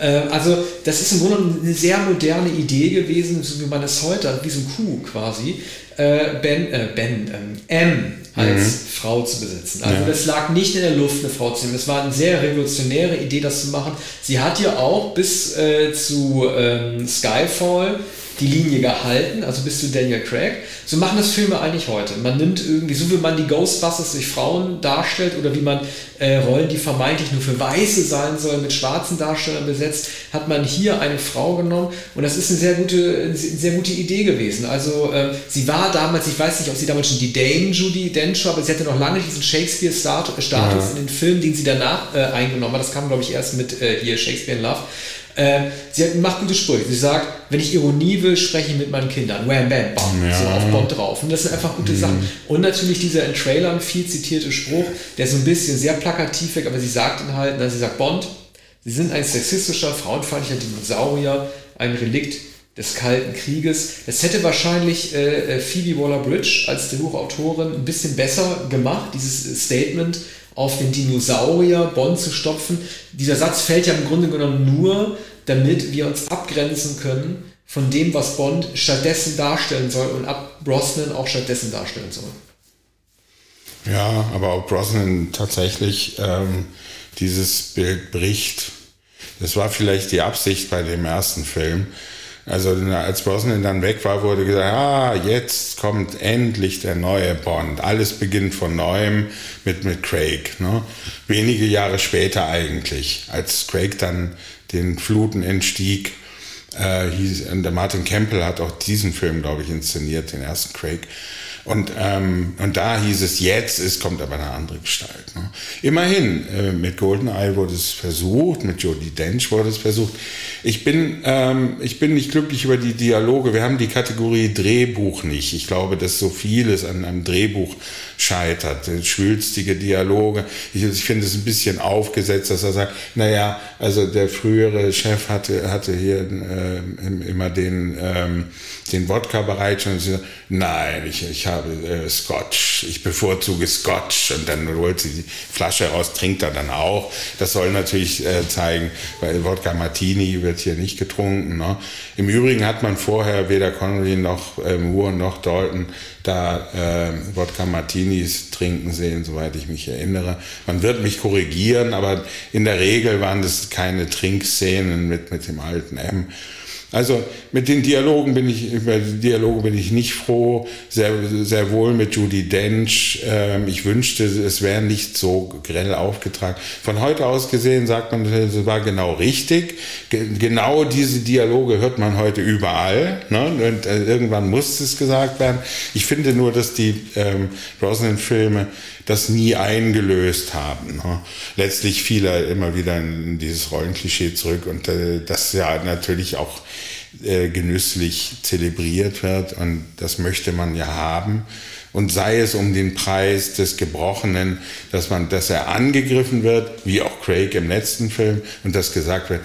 Äh, also, das ist im Grunde eine sehr moderne Idee gewesen, so wie man es heute hat, wie so ein Kuh quasi. Äh, ben, äh, Ben, ähm, M als mhm. Frau zu besitzen. Also ja. das lag nicht in der Luft, eine Frau zu nehmen. Es war eine sehr revolutionäre Idee, das zu machen. Sie hat ja auch bis äh, zu ähm, Skyfall die Linie gehalten, also bis zu Daniel Craig. So machen das Filme eigentlich heute. Man nimmt irgendwie, so wie man die Ghostbusters durch Frauen darstellt oder wie man äh, Rollen, die vermeintlich nur für Weiße sein sollen, mit schwarzen Darstellern besetzt, hat man hier eine Frau genommen und das ist eine sehr gute, eine sehr gute Idee gewesen. Also äh, sie war damals, ich weiß nicht, ob sie damals schon die Dame Judy Dench war, aber sie hatte noch lange diesen Shakespeare-Status ja. in den Filmen, den sie danach äh, eingenommen hat. Das kam, glaube ich, erst mit äh, hier Shakespeare in Love. Äh, sie hat, macht gute Sprüche. Sie sagt, wenn ich Ironie will, spreche ich mit meinen Kindern. Wham, bam, bam. Ja. So auf Bond drauf. Und das sind einfach gute mhm. Sachen. Und natürlich dieser in Trailern viel zitierte Spruch, der so ein bisschen sehr plakativ wirkt, aber sie sagt ihn halt, na, sie sagt, Bond, Sie sind ein sexistischer, frauenfeindlicher Dinosaurier, ein Relikt des Kalten Krieges. Es hätte wahrscheinlich äh, äh Phoebe Waller-Bridge als Drehbuchautorin ein bisschen besser gemacht, dieses Statement auf den Dinosaurier Bond zu stopfen. Dieser Satz fällt ja im Grunde genommen nur, damit wir uns abgrenzen können von dem, was Bond stattdessen darstellen soll und ab Brosnan auch stattdessen darstellen soll.
Ja, aber ob Brosnan tatsächlich ähm, dieses Bild bricht, das war vielleicht die Absicht bei dem ersten Film. Also als Brosnan dann weg war, wurde gesagt, ah, jetzt kommt endlich der neue Bond. Alles beginnt von neuem mit, mit Craig. Ne? Wenige Jahre später eigentlich, als Craig dann den Fluten entstieg, äh, hieß, der Martin Campbell hat auch diesen Film, glaube ich, inszeniert, den ersten Craig. Und, ähm, und da hieß es, jetzt es kommt aber eine andere Gestalt. Ne? Immerhin, äh, mit Goldeneye wurde es versucht, mit Jodie Dench wurde es versucht. Ich bin, ähm, ich bin nicht glücklich über die Dialoge. Wir haben die Kategorie Drehbuch nicht. Ich glaube, dass so vieles an einem Drehbuch scheitert. Schwülstige Dialoge. Ich, ich finde es ein bisschen aufgesetzt, dass er sagt, naja, also der frühere Chef hatte, hatte hier äh, immer den, ähm, den Wodka bereit und sie sagt, nein, ich, ich habe äh, Scotch, ich bevorzuge Scotch und dann holt sie die Flasche raus, trinkt er dann auch. Das soll natürlich äh, zeigen, weil Wodka Martini wird hier nicht getrunken. Ne? Im Übrigen hat man vorher weder Connery noch äh, Moore noch Dalton da äh, Wodka Martinis trinken sehen, soweit ich mich erinnere. Man wird mich korrigieren, aber in der Regel waren das keine Trinkszenen mit, mit dem alten M. Also mit den Dialogen bin ich, über die Dialoge bin ich nicht froh, sehr, sehr wohl mit Judy Dench. Ähm, ich wünschte, es wäre nicht so grell aufgetragen. Von heute aus gesehen sagt man, es war genau richtig. genau diese Dialoge hört man heute überall. Ne? Und äh, irgendwann muss es gesagt werden. Ich finde nur, dass die ähm, Brosnan-Filme das nie eingelöst haben. Ne? Letztlich fiel er immer wieder in dieses Rollenklischee zurück und äh, das ja natürlich auch äh, genüsslich zelebriert wird und das möchte man ja haben. Und sei es um den Preis des Gebrochenen, dass man, dass er angegriffen wird, wie auch Craig im letzten Film, und dass gesagt wird,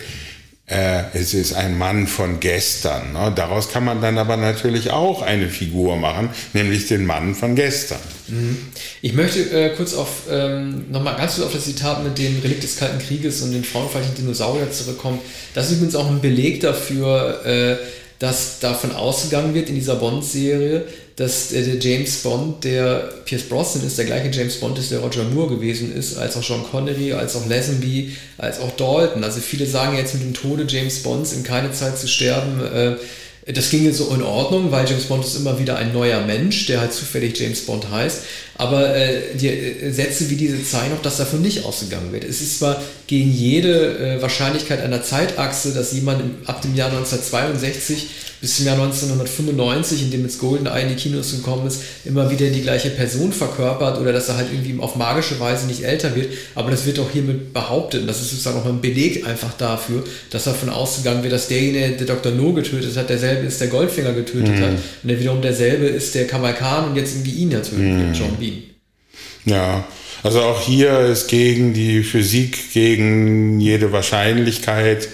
äh, es ist ein Mann von gestern. Ne? Daraus kann man dann aber natürlich auch eine Figur machen, nämlich den Mann von gestern.
Mhm. Ich möchte äh, kurz auf, ähm, nochmal ganz kurz auf das Zitat mit dem Relikt des Kalten Krieges und den frauenfeindlichen Dinosaurier zurückkommen. Das ist übrigens auch ein Beleg dafür, äh, dass davon ausgegangen wird in dieser Bond-Serie, dass der, der, James Bond, der Pierce Brosnan ist, der gleiche James Bond ist, der Roger Moore gewesen ist, als auch John Connery, als auch Lazenby, als auch Dalton. Also viele sagen jetzt mit dem Tode James Bonds in keine Zeit zu sterben, äh, das ginge so in Ordnung, weil James Bond ist immer wieder ein neuer Mensch, der halt zufällig James Bond heißt. Aber äh, die äh, Sätze wie diese zeigen auch, dass davon nicht ausgegangen wird. Es ist zwar gegen jede äh, Wahrscheinlichkeit einer Zeitachse, dass jemand im, ab dem Jahr 1962 bis zum Jahr 1995, in dem jetzt GoldenEye in die Kinos gekommen ist, immer wieder die gleiche Person verkörpert oder dass er halt irgendwie auf magische Weise nicht älter wird. Aber das wird auch hiermit behauptet. Und das ist sozusagen auch ein Beleg einfach dafür, dass davon ausgegangen wird, dass derjenige, der Dr. No getötet hat, derselbe ist, der Goldfinger getötet mhm. hat. Und der wiederum derselbe ist, der Kamal Khan und jetzt irgendwie ihn tötet, mhm. John Bean.
Ja, also auch hier ist gegen die Physik, gegen jede Wahrscheinlichkeit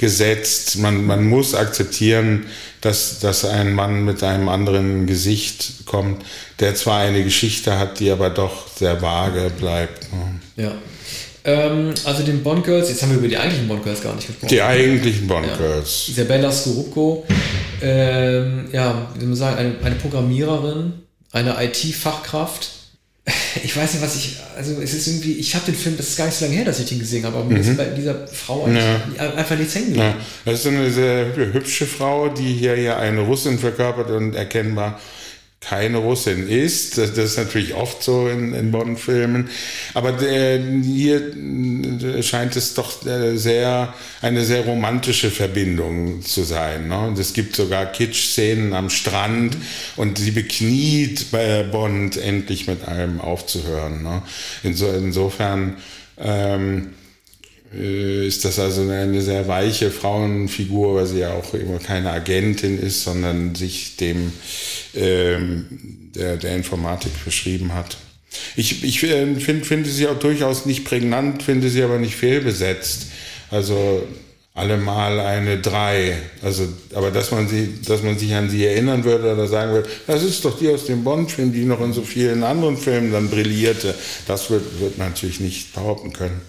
gesetzt. Man, man muss akzeptieren, dass, dass ein Mann mit einem anderen Gesicht kommt, der zwar eine Geschichte hat, die aber doch sehr vage bleibt.
Ne? Ja. Ähm, also den Bond Girls, jetzt haben wir über die eigentlichen Bond Girls gar nicht gesprochen.
Die eigentlichen Bond ja. Girls.
Isabella Skorupko, ähm, ja, wie soll man sagen, eine, eine Programmiererin, eine IT-Fachkraft. Ich weiß nicht, was ich, also es ist irgendwie, ich habe den Film, das ist gar nicht so lange her, dass ich den gesehen habe, aber mir ist mhm. bei dieser Frau ja. einfach nichts hängen
ja. Das ist eine sehr hübsche Frau, die hier ja eine Russin verkörpert und erkennbar keine Russin ist. Das, das ist natürlich oft so in, in Bond-Filmen. Aber der, hier scheint es doch äh, sehr, eine sehr romantische Verbindung zu sein. Ne? Und es gibt sogar Kitsch-Szenen am Strand und sie bekniet bei Bond endlich mit allem aufzuhören. Ne? Inso, insofern ähm, äh, ist das also eine sehr weiche Frauenfigur, weil sie ja auch immer keine Agentin ist, sondern sich dem ähm, der, der Informatik verschrieben hat. Ich, ich äh, find, finde sie auch durchaus nicht prägnant, finde sie aber nicht fehlbesetzt. Also allemal eine drei. Also, aber dass man sie, dass man sich an sie erinnern würde oder sagen würde, das ist doch die aus dem Bond-Film, die noch in so vielen anderen Filmen dann brillierte. Das wird, wird man natürlich nicht behaupten können.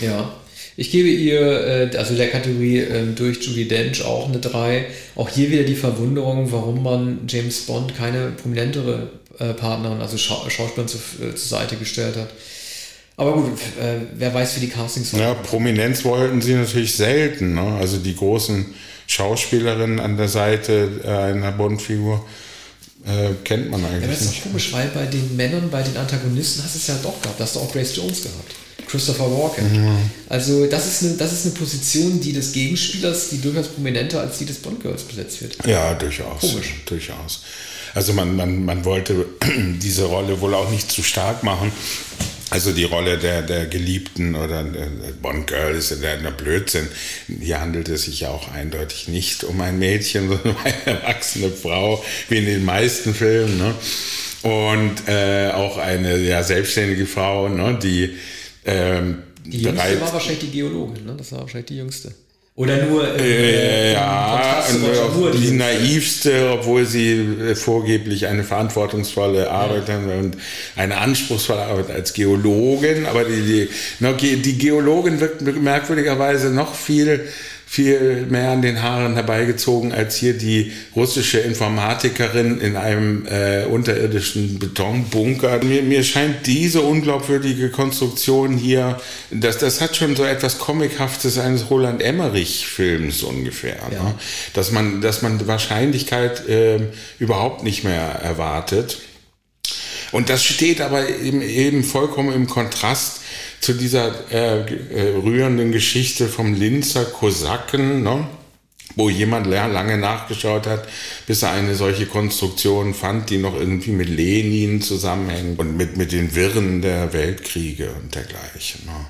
Ja. Ich gebe ihr, äh, also der Kategorie äh, durch Judy Dench auch eine 3. Auch hier wieder die Verwunderung, warum man James Bond keine prominentere äh, Partnerin, also Schau Schauspielerin äh, zur Seite gestellt hat. Aber gut, wer weiß, wie die Castings
waren. Ja, Prominenz wollten sie natürlich selten. Ne? Also die großen Schauspielerinnen an der Seite einer Bond-Figur äh, kennt man eigentlich. Ja,
das ist doch komisch, weil bei den Männern, bei den Antagonisten hast du es ja doch gehabt. Hast du auch Grace Jones gehabt. Christopher Walken. Mhm. Also das ist, eine, das ist eine Position, die des Gegenspielers, die durchaus prominenter als die des Bond-Girls besetzt wird.
Ja, durchaus. Komisch. Durchaus. Also man, man, man wollte (clears throat) diese Rolle wohl auch nicht zu stark machen. Also die Rolle der, der Geliebten oder Bond Girl ist ja der Blödsinn. Hier handelt es sich ja auch eindeutig nicht um ein Mädchen, (laughs) sondern um eine erwachsene Frau, wie in den meisten Filmen. Ne? Und äh, auch eine ja, selbstständige Frau, ne? die
ähm, die jüngste war wahrscheinlich die Geologin, ne? Das war wahrscheinlich die jüngste. Oder nur
äh, äh, ja, nur die, die naivste, obwohl sie äh, vorgeblich eine verantwortungsvolle Arbeit ja. und eine anspruchsvolle Arbeit als Geologin, aber die, die, die Geologin wirkt merkwürdigerweise noch viel viel mehr an den Haaren herbeigezogen als hier die russische Informatikerin in einem äh, unterirdischen Betonbunker. Mir, mir scheint diese unglaubwürdige Konstruktion hier, das, das hat schon so etwas Comichaftes eines Roland Emmerich-Films ungefähr. Ja. Ne? Dass, man, dass man Wahrscheinlichkeit äh, überhaupt nicht mehr erwartet. Und das steht aber eben, eben vollkommen im Kontrast zu dieser äh, äh, rührenden Geschichte vom Linzer Kosaken, ne? wo jemand lange nachgeschaut hat, bis er eine solche Konstruktion fand, die noch irgendwie mit Lenin zusammenhängt und mit, mit den Wirren der Weltkriege und dergleichen. Ne?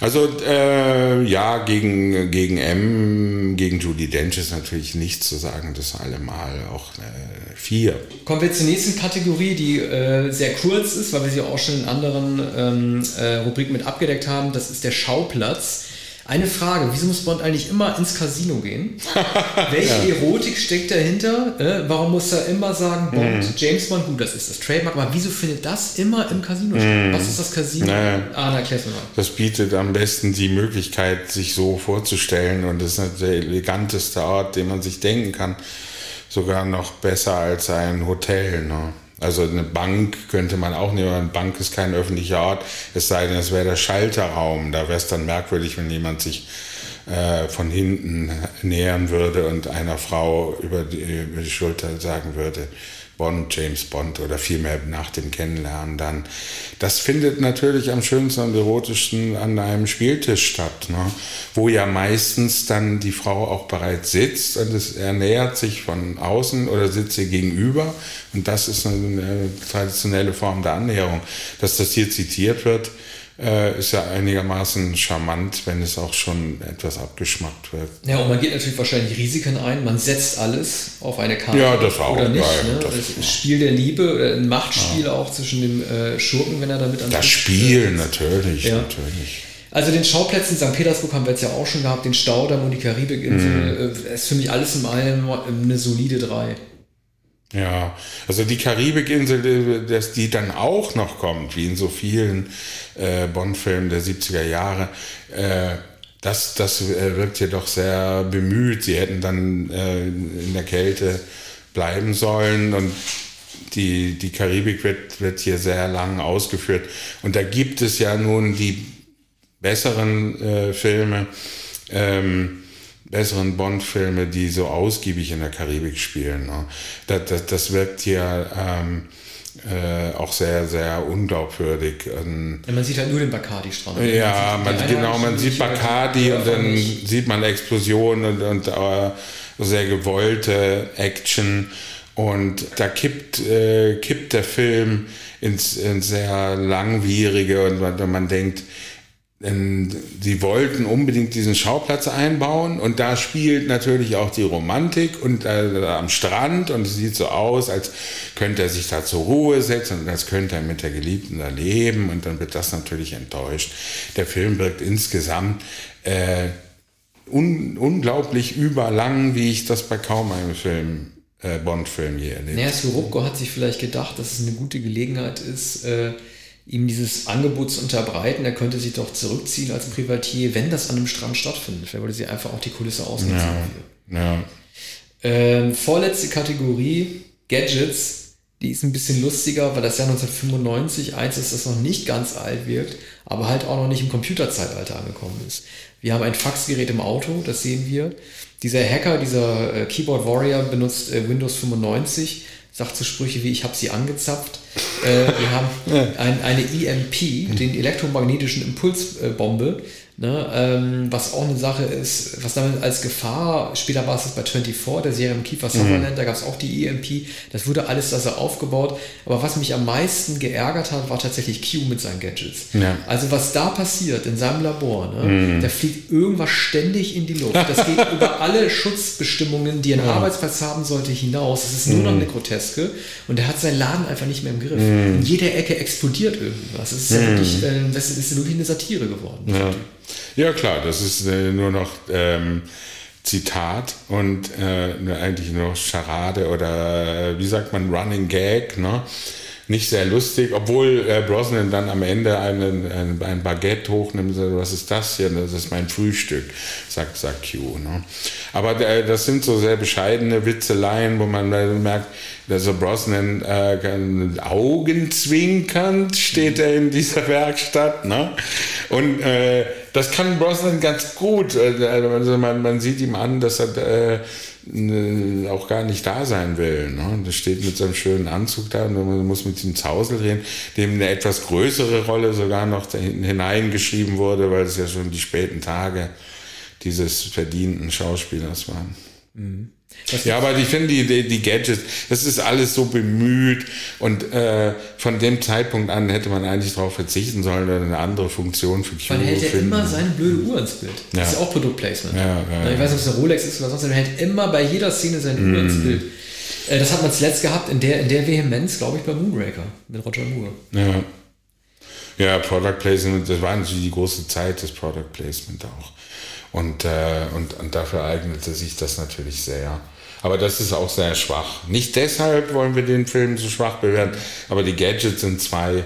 Also äh, ja, gegen, gegen M, gegen Judy Dench ist natürlich nichts zu sagen, das allemal auch äh, vier.
Kommen wir zur nächsten Kategorie, die äh, sehr kurz ist, weil wir sie auch schon in anderen ähm, äh, Rubriken mit abgedeckt haben. Das ist der Schauplatz. Eine Frage, wieso muss Bond eigentlich immer ins Casino gehen? (laughs) Welche ja. Erotik steckt dahinter? Äh, warum muss er immer sagen, Bond, mm. James Bond, gut, das ist das Trademark, aber wieso findet das immer im Casino statt? Was ist das Casino? Naja,
ah, erklär's mir mal. Das bietet am besten die Möglichkeit, sich so vorzustellen und das ist der eleganteste Ort, den man sich denken kann. Sogar noch besser als ein Hotel. Ne? Also eine Bank könnte man auch nehmen, eine Bank ist kein öffentlicher Ort, es sei denn, es wäre der Schalterraum. Da wäre es dann merkwürdig, wenn jemand sich äh, von hinten nähern würde und einer Frau über die, über die Schulter sagen würde, Bond, James Bond oder vielmehr nach dem Kennenlernen dann. Das findet natürlich am schönsten und erotischsten an einem Spieltisch statt, ne? wo ja meistens dann die Frau auch bereits sitzt und es, er nähert sich von außen oder sitzt ihr gegenüber und das ist eine, eine traditionelle Form der Annäherung. Dass das hier zitiert wird, äh, ist ja einigermaßen charmant, wenn es auch schon etwas abgeschmackt wird.
Ja, und man geht natürlich wahrscheinlich Risiken ein. Man setzt alles auf eine Karte.
Ja, das auch.
Oder nicht. Ne? Das, das Spiel der Liebe oder ein Machtspiel ja. auch zwischen dem äh, Schurken, wenn er damit
an Das Spiel, ist. natürlich, ja. natürlich.
Also den Schauplätzen St. Petersburg haben wir jetzt ja auch schon gehabt, den Staudamm und die Karibikinsel, mhm. ist für mich alles in allem eine solide 3.
Ja, also die Karibikinsel, dass die dann auch noch kommt, wie in so vielen äh, Bond-Filmen der 70er Jahre, äh, das, das äh, wirkt hier doch sehr bemüht. Sie hätten dann äh, in der Kälte bleiben sollen und die, die Karibik wird, wird hier sehr lang ausgeführt. Und da gibt es ja nun die besseren äh, Filme, ähm, besseren Bond-Filme, die so ausgiebig in der Karibik spielen. Ne? Das, das, das wirkt hier ähm, äh, auch sehr, sehr unglaubwürdig.
Ähm, ja, man sieht halt nur den Bacardi-Strand.
Ja, man man, genau, man sieht Bacardi und dann nicht. sieht man Explosionen und, und äh, sehr gewollte Action. Und da kippt, äh, kippt der Film ins, ins sehr langwierige und man, man denkt, sie wollten unbedingt diesen Schauplatz einbauen und da spielt natürlich auch die Romantik und äh, am Strand und es sieht so aus, als könnte er sich da zur Ruhe setzen und als könnte er mit der Geliebten da leben und dann wird das natürlich enttäuscht. Der Film wirkt insgesamt äh, un unglaublich überlang, wie ich das bei kaum einem Film äh, Bond-Film je erlebt.
Naja, Sirupko hat sich vielleicht gedacht, dass es eine gute Gelegenheit ist, äh, ihm dieses Angebot zu unterbreiten. Er könnte sich doch zurückziehen als Privatier, wenn das an einem Strand stattfindet. Vielleicht wollte sie einfach auch die Kulisse ausnutzen. Ja, ja. Ähm, vorletzte Kategorie, Gadgets. Die ist ein bisschen lustiger, weil das Jahr 1995 eins ist, das noch nicht ganz alt wirkt, aber halt auch noch nicht im Computerzeitalter angekommen ist. Wir haben ein Faxgerät im Auto, das sehen wir. Dieser Hacker, dieser äh, Keyboard Warrior benutzt äh, Windows 95 sagt so Sprüche wie ich habe sie angezapft. Äh, wir haben ein, eine EMP, den elektromagnetischen Impulsbombe, Ne, ähm, was auch eine Sache ist, was damit als Gefahr, später war es bei 24, der Serie im Kiefer Sutherland, mhm. da gab es auch die EMP, das wurde alles also aufgebaut, aber was mich am meisten geärgert hat, war tatsächlich Q mit seinen Gadgets. Ja. Also was da passiert in seinem Labor, ne, mhm. da fliegt irgendwas ständig in die Luft, das geht (laughs) über alle Schutzbestimmungen, die ein ja. Arbeitsplatz haben sollte, hinaus, es ist nur mhm. noch eine Groteske und er hat seinen Laden einfach nicht mehr im Griff. Mhm. In jeder Ecke explodiert irgendwas, es ist ja mhm. wirklich, äh, das ist wirklich eine Satire geworden.
Ja. Ja, klar, das ist äh, nur noch ähm, Zitat und äh, eigentlich nur Charade oder äh, wie sagt man, Running Gag, ne? Nicht sehr lustig, obwohl äh, Brosnan dann am Ende einen, ein, ein Baguette hochnimmt und sagt, was ist das hier? Das ist mein Frühstück, sagt, sagt Q. Ne? Aber äh, das sind so sehr bescheidene Witzeleien, wo man merkt, also Brosnan äh, augenzwinkernd steht er in dieser Werkstatt. Ne? Und äh, das kann Brosnan ganz gut. Äh, also man, man sieht ihm an, dass er äh, auch gar nicht da sein will. Ne? Das steht mit seinem schönen Anzug da und man muss mit ihm Zausel reden, dem eine etwas größere Rolle sogar noch hineingeschrieben wurde, weil es ja schon die späten Tage dieses verdienten Schauspielers waren. Mhm. Ja, aber ich finde die, die, die, Gadgets, das ist alles so bemüht und äh, von dem Zeitpunkt an hätte man eigentlich darauf verzichten sollen oder eine andere Funktion für
Q Man hält ja finden. immer seine blöde Uhr ins Bild. Das ja. ist ja auch Produktplacement. Ja, ja, ich weiß nicht, ob es eine Rolex ist oder sonst, man hält immer bei jeder Szene seine mm. Uhr ins Bild. Äh, das hat man zuletzt gehabt in der, in der Vehemenz, glaube ich, bei Moonraker mit Roger Moore.
Ja. Ja, Product Placement, das war natürlich die große Zeit des Product Placement auch. Und, äh, und, und dafür eignete sich das natürlich sehr. Aber das ist auch sehr schwach. Nicht deshalb wollen wir den Film so schwach bewerten, aber die Gadgets sind zwei.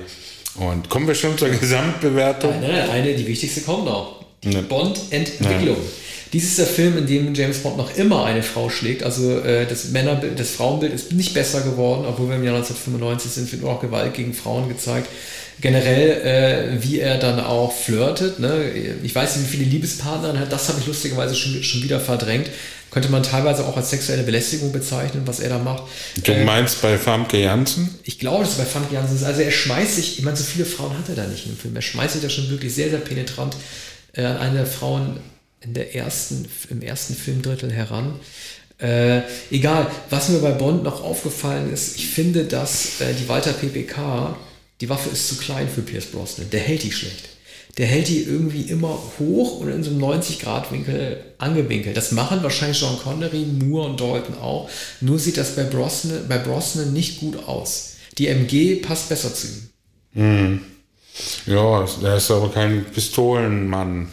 Und kommen wir schon zur Gesamtbewertung?
Nein, nein, eine, die wichtigste kommt noch. Die ne. Bond-Entwicklung. Ja. Dies ist der Film, in dem James Bond noch immer eine Frau schlägt. Also äh, das Männerbild, das Frauenbild ist nicht besser geworden, obwohl wir im Jahr 1995 sind, wird auch Gewalt gegen Frauen gezeigt generell, äh, wie er dann auch flirtet. Ne? Ich weiß nicht, wie viele Liebespartner er hat, das habe ich lustigerweise schon, schon wieder verdrängt. Könnte man teilweise auch als sexuelle Belästigung bezeichnen, was er da macht.
Du äh, meinst bei Famke Janssen?
Ich glaube, dass es bei Famke Janssen ist. Also er schmeißt sich, ich meine, so viele Frauen hat er da nicht im Film. Er schmeißt sich da schon wirklich sehr, sehr penetrant äh, an eine der Frauen in der ersten, im ersten Filmdrittel heran. Äh, egal, was mir bei Bond noch aufgefallen ist, ich finde, dass äh, die Walter PPK die Waffe ist zu klein für Pierce Brosnan. Der hält die schlecht. Der hält die irgendwie immer hoch und in so einem 90-Grad-Winkel angewinkelt. Das machen wahrscheinlich Sean Connery, Moore und Dalton auch. Nur sieht das bei Brosnan, bei Brosnan nicht gut aus. Die MG passt besser zu ihm.
Mhm. Ja, er ist aber kein Pistolenmann.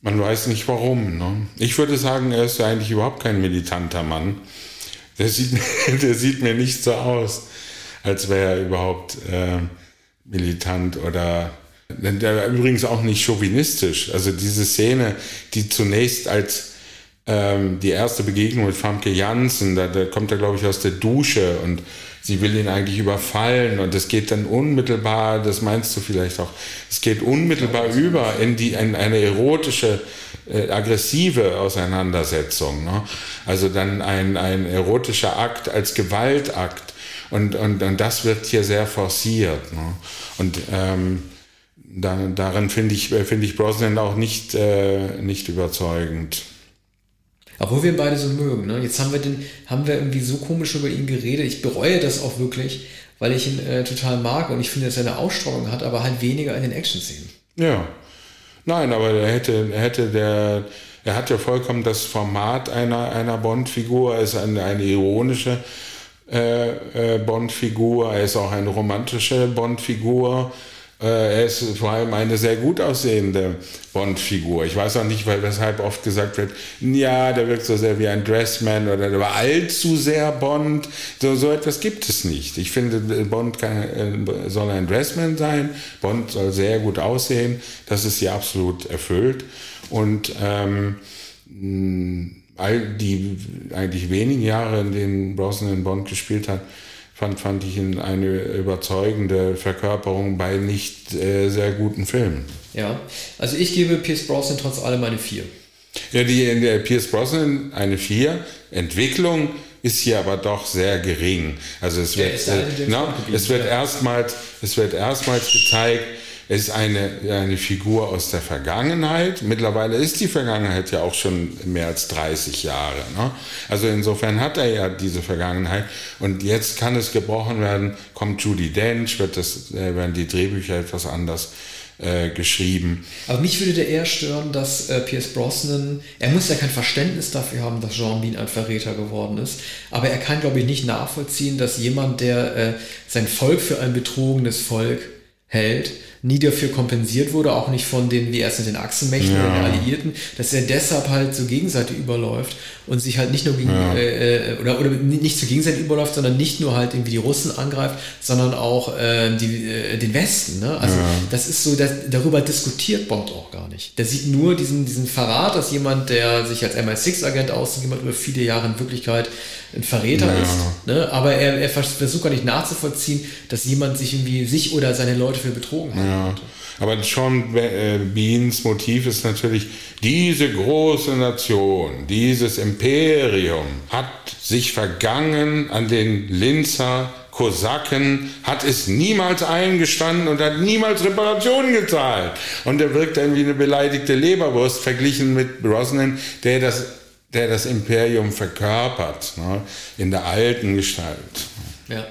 Man weiß nicht warum. Ne? Ich würde sagen, er ist ja eigentlich überhaupt kein militanter Mann. Der sieht, (laughs) der sieht mir nicht so aus, als wäre er überhaupt äh, militant oder der übrigens auch nicht chauvinistisch. Also diese Szene, die zunächst als ähm, die erste Begegnung mit Famke Janssen, da, da kommt er, glaube ich, aus der Dusche und sie will ihn eigentlich überfallen und es geht dann unmittelbar, das meinst du vielleicht auch, es geht unmittelbar über in, die, in eine erotische, äh, aggressive Auseinandersetzung. Ne? Also dann ein, ein erotischer Akt als Gewaltakt und, und, und das wird hier sehr forciert. Ne? Und ähm, da, darin finde ich, finde ich Brosnan auch nicht, äh, nicht überzeugend.
Obwohl wir beide so mögen. Ne? Jetzt haben wir, den, haben wir irgendwie so komisch über ihn geredet. Ich bereue das auch wirklich, weil ich ihn äh, total mag und ich finde, dass er eine Ausstrahlung hat, aber halt weniger in den Action-Szenen.
Ja. Nein, aber er hätte, er hätte der, er hat ja vollkommen das Format einer, einer Bond-Figur, er ist eine, eine ironische äh, äh, Bond-Figur, er ist auch eine romantische Bond-Figur. Äh, er ist vor allem eine sehr gut aussehende Bond-Figur. Ich weiß auch nicht, weil weshalb oft gesagt wird, ja, der wirkt so sehr wie ein Dressman oder der war allzu sehr Bond. So, so etwas gibt es nicht. Ich finde, Bond kann, äh, soll ein Dressman sein. Bond soll sehr gut aussehen. Das ist hier absolut erfüllt. Und ähm, all die eigentlich wenigen Jahre, in denen Brosnan Bond gespielt hat, fand, fand ich ihn eine überzeugende Verkörperung bei nicht äh, sehr guten Filmen.
Ja, also ich gebe Pierce Brosnan trotz allem eine 4.
Ja, die in der Pierce Brosnan eine 4. Entwicklung ist hier aber doch sehr gering. Also es wird, äh, no, es wird erstmals, es wird erstmals gezeigt, ist eine, eine Figur aus der Vergangenheit. Mittlerweile ist die Vergangenheit ja auch schon mehr als 30 Jahre. Ne? Also insofern hat er ja diese Vergangenheit. Und jetzt kann es gebrochen werden, kommt Judy Dench, wird das, äh, werden die Drehbücher etwas anders äh, geschrieben.
Aber mich würde der eher stören, dass äh, Pierce Brosnan, er muss ja kein Verständnis dafür haben, dass Jean Bean ein Verräter geworden ist, aber er kann, glaube ich, nicht nachvollziehen, dass jemand, der äh, sein Volk für ein betrogenes Volk hält, nie dafür kompensiert wurde, auch nicht von den, wie erst mit den Achsenmächten ja. den Alliierten, dass er deshalb halt zur Gegenseite überläuft und sich halt nicht nur gegen, ja. äh, äh oder, oder nicht zur Gegenseite überläuft, sondern nicht nur halt irgendwie die Russen angreift, sondern auch äh, die, äh, den Westen. Ne? Also ja. das ist so, das, darüber diskutiert Bond auch gar nicht. Der sieht nur diesen, diesen Verrat, dass jemand, der sich als MI6-Agent ausgibt, jemand über viele Jahre in Wirklichkeit ein Verräter ja. ist. Ne? Aber er, er versucht gar nicht nachzuvollziehen, dass jemand sich irgendwie sich oder seine Leute für betrogen hat.
Ja. Aber Sean äh, Beans Motiv ist natürlich, diese große Nation, dieses Imperium hat sich vergangen an den Linzer Kosaken, hat es niemals eingestanden und hat niemals Reparationen gezahlt. Und er wirkt dann wie eine beleidigte Leberwurst verglichen mit Brosnan, der das der das Imperium verkörpert, ne, in der alten Gestalt.
Ja.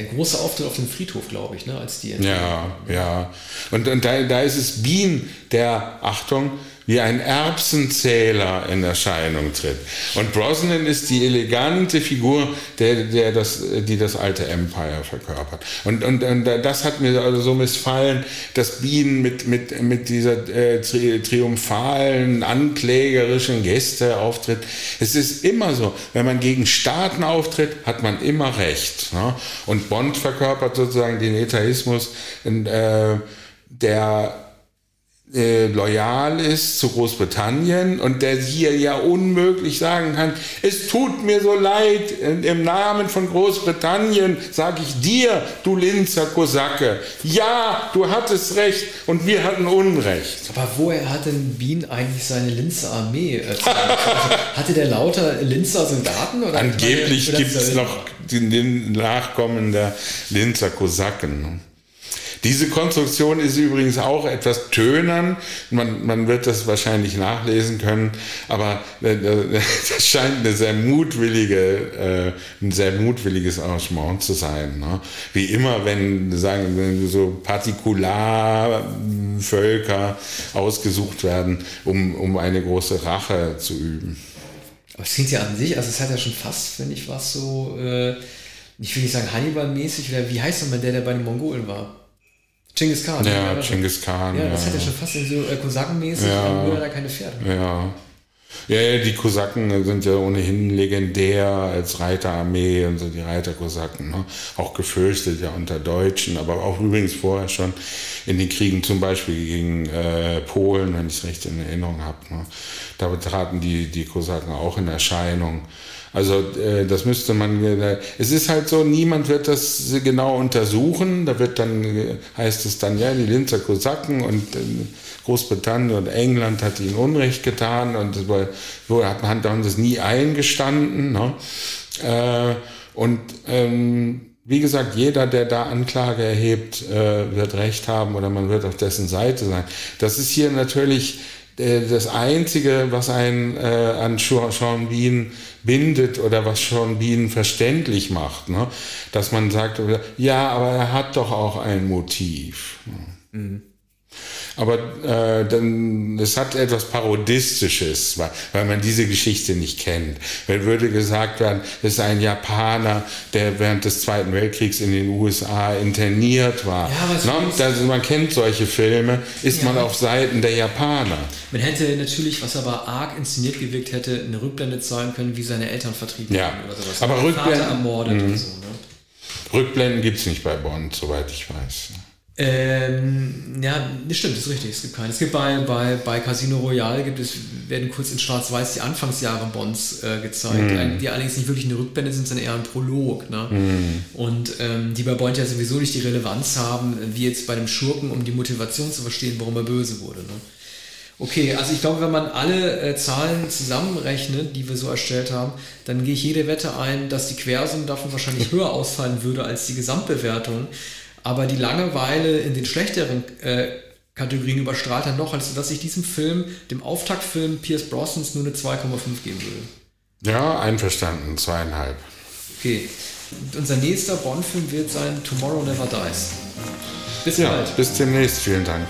Der große Auftritt auf dem Friedhof, glaube ich, ne, als die.
Ja, ja. Und, und da, da ist es Bean, der, Achtung, wie ein Erbsenzähler in Erscheinung tritt. Und Brosnan ist die elegante Figur, der, der das, die das alte Empire verkörpert. Und, und, und das hat mir also so missfallen, dass Bean mit, mit, mit dieser äh, triumphalen, anklägerischen Geste auftritt. Es ist immer so, wenn man gegen Staaten auftritt, hat man immer Recht. Ne? Und Bond verkörpert sozusagen den Etaismus, äh, der äh, loyal ist zu Großbritannien und der hier ja unmöglich sagen kann, es tut mir so leid, im Namen von Großbritannien sage ich dir, du Linzer Kosake, ja, du hattest recht und wir hatten Unrecht.
Aber woher hat denn Wien eigentlich seine Linzer Armee? Hatte der lauter Linzer Soldaten?
Oder Angeblich gibt es noch den Nachkommen der Linzer Kosaken. Diese Konstruktion ist übrigens auch etwas tönern. Man, man wird das wahrscheinlich nachlesen können, aber äh, äh, das scheint eine sehr mutwillige, äh, ein sehr mutwilliges Arrangement zu sein. Ne? Wie immer, wenn, sagen, wenn so Partikularvölker ausgesucht werden, um, um eine große Rache zu üben.
Aber es klingt ja an sich, also es hat ja schon fast, finde ich, was so, äh, ich will nicht sagen Hannibal-mäßig, wie heißt nochmal der, der bei den Mongolen war? Genghis Khan.
Ja, Genghis Khan.
Ja, das ja. hat ja schon fast so äh, Kosakenmäßig,
ja.
nur da keine Pferde.
Ja. Ja, die Kosaken sind ja ohnehin legendär als Reiterarmee und so die Reiterkosaken. Ne? Auch gefürchtet ja unter Deutschen, aber auch übrigens vorher schon in den Kriegen zum Beispiel gegen äh, Polen, wenn ich es recht in Erinnerung habe. Ne? Da traten die, die Kosaken auch in Erscheinung. Also äh, das müsste man, äh, es ist halt so, niemand wird das genau untersuchen. Da wird dann, äh, heißt es dann, ja, die Linzer Kosaken und äh, Großbritannien und England hat ihnen Unrecht getan und so hat man das nie eingestanden. Ne? Äh, und ähm, wie gesagt, jeder, der da Anklage erhebt, wird Recht haben oder man wird auf dessen Seite sein. Das ist hier natürlich das Einzige, was einen äh, an Sean Bean bindet oder was Sean Bean verständlich macht, ne? dass man sagt, ja, aber er hat doch auch ein Motiv. Mhm. Aber äh, dann, es hat etwas Parodistisches, weil, weil man diese Geschichte nicht kennt. Wenn würde gesagt werden, es ist ein Japaner, der während des Zweiten Weltkriegs in den USA interniert war. Ja, no? also man kennt solche Filme, ist ja. man auf Seiten der Japaner.
Man hätte natürlich, was aber arg inszeniert gewirkt hätte, eine Rückblende zeigen können, wie seine Eltern vertrieben
ja.
wurden oder
sowas. Aber Rückblenden,
ermordet mhm. so. Ne?
Rückblenden gibt es nicht bei Bond, soweit ich weiß.
Ähm, ja, das stimmt, das ist richtig. Es gibt keine. Es gibt bei, bei, bei Casino Royale gibt es, werden kurz in Schwarz-Weiß die Anfangsjahre Bonds äh, gezeigt, mm. die allerdings nicht wirklich eine Rückblende sind, sondern eher ein Prolog. Ne? Mm. Und ähm, die bei Bond ja sowieso nicht die Relevanz haben, wie jetzt bei dem Schurken, um die Motivation zu verstehen, warum er böse wurde. Ne? Okay, also ich glaube, wenn man alle äh, Zahlen zusammenrechnet, die wir so erstellt haben, dann gehe ich jede Wette ein, dass die Quersumme davon wahrscheinlich (laughs) höher ausfallen würde als die Gesamtbewertung. Aber die Langeweile in den schlechteren äh, Kategorien überstrahlt dann noch, als dass ich diesem Film, dem Auftaktfilm Pierce Brosnans, nur eine 2,5 geben würde.
Ja, einverstanden, zweieinhalb.
Okay. Und unser nächster Bond-Film wird sein Tomorrow Never Dies.
Bis ja, bald. Bis demnächst. Vielen Dank.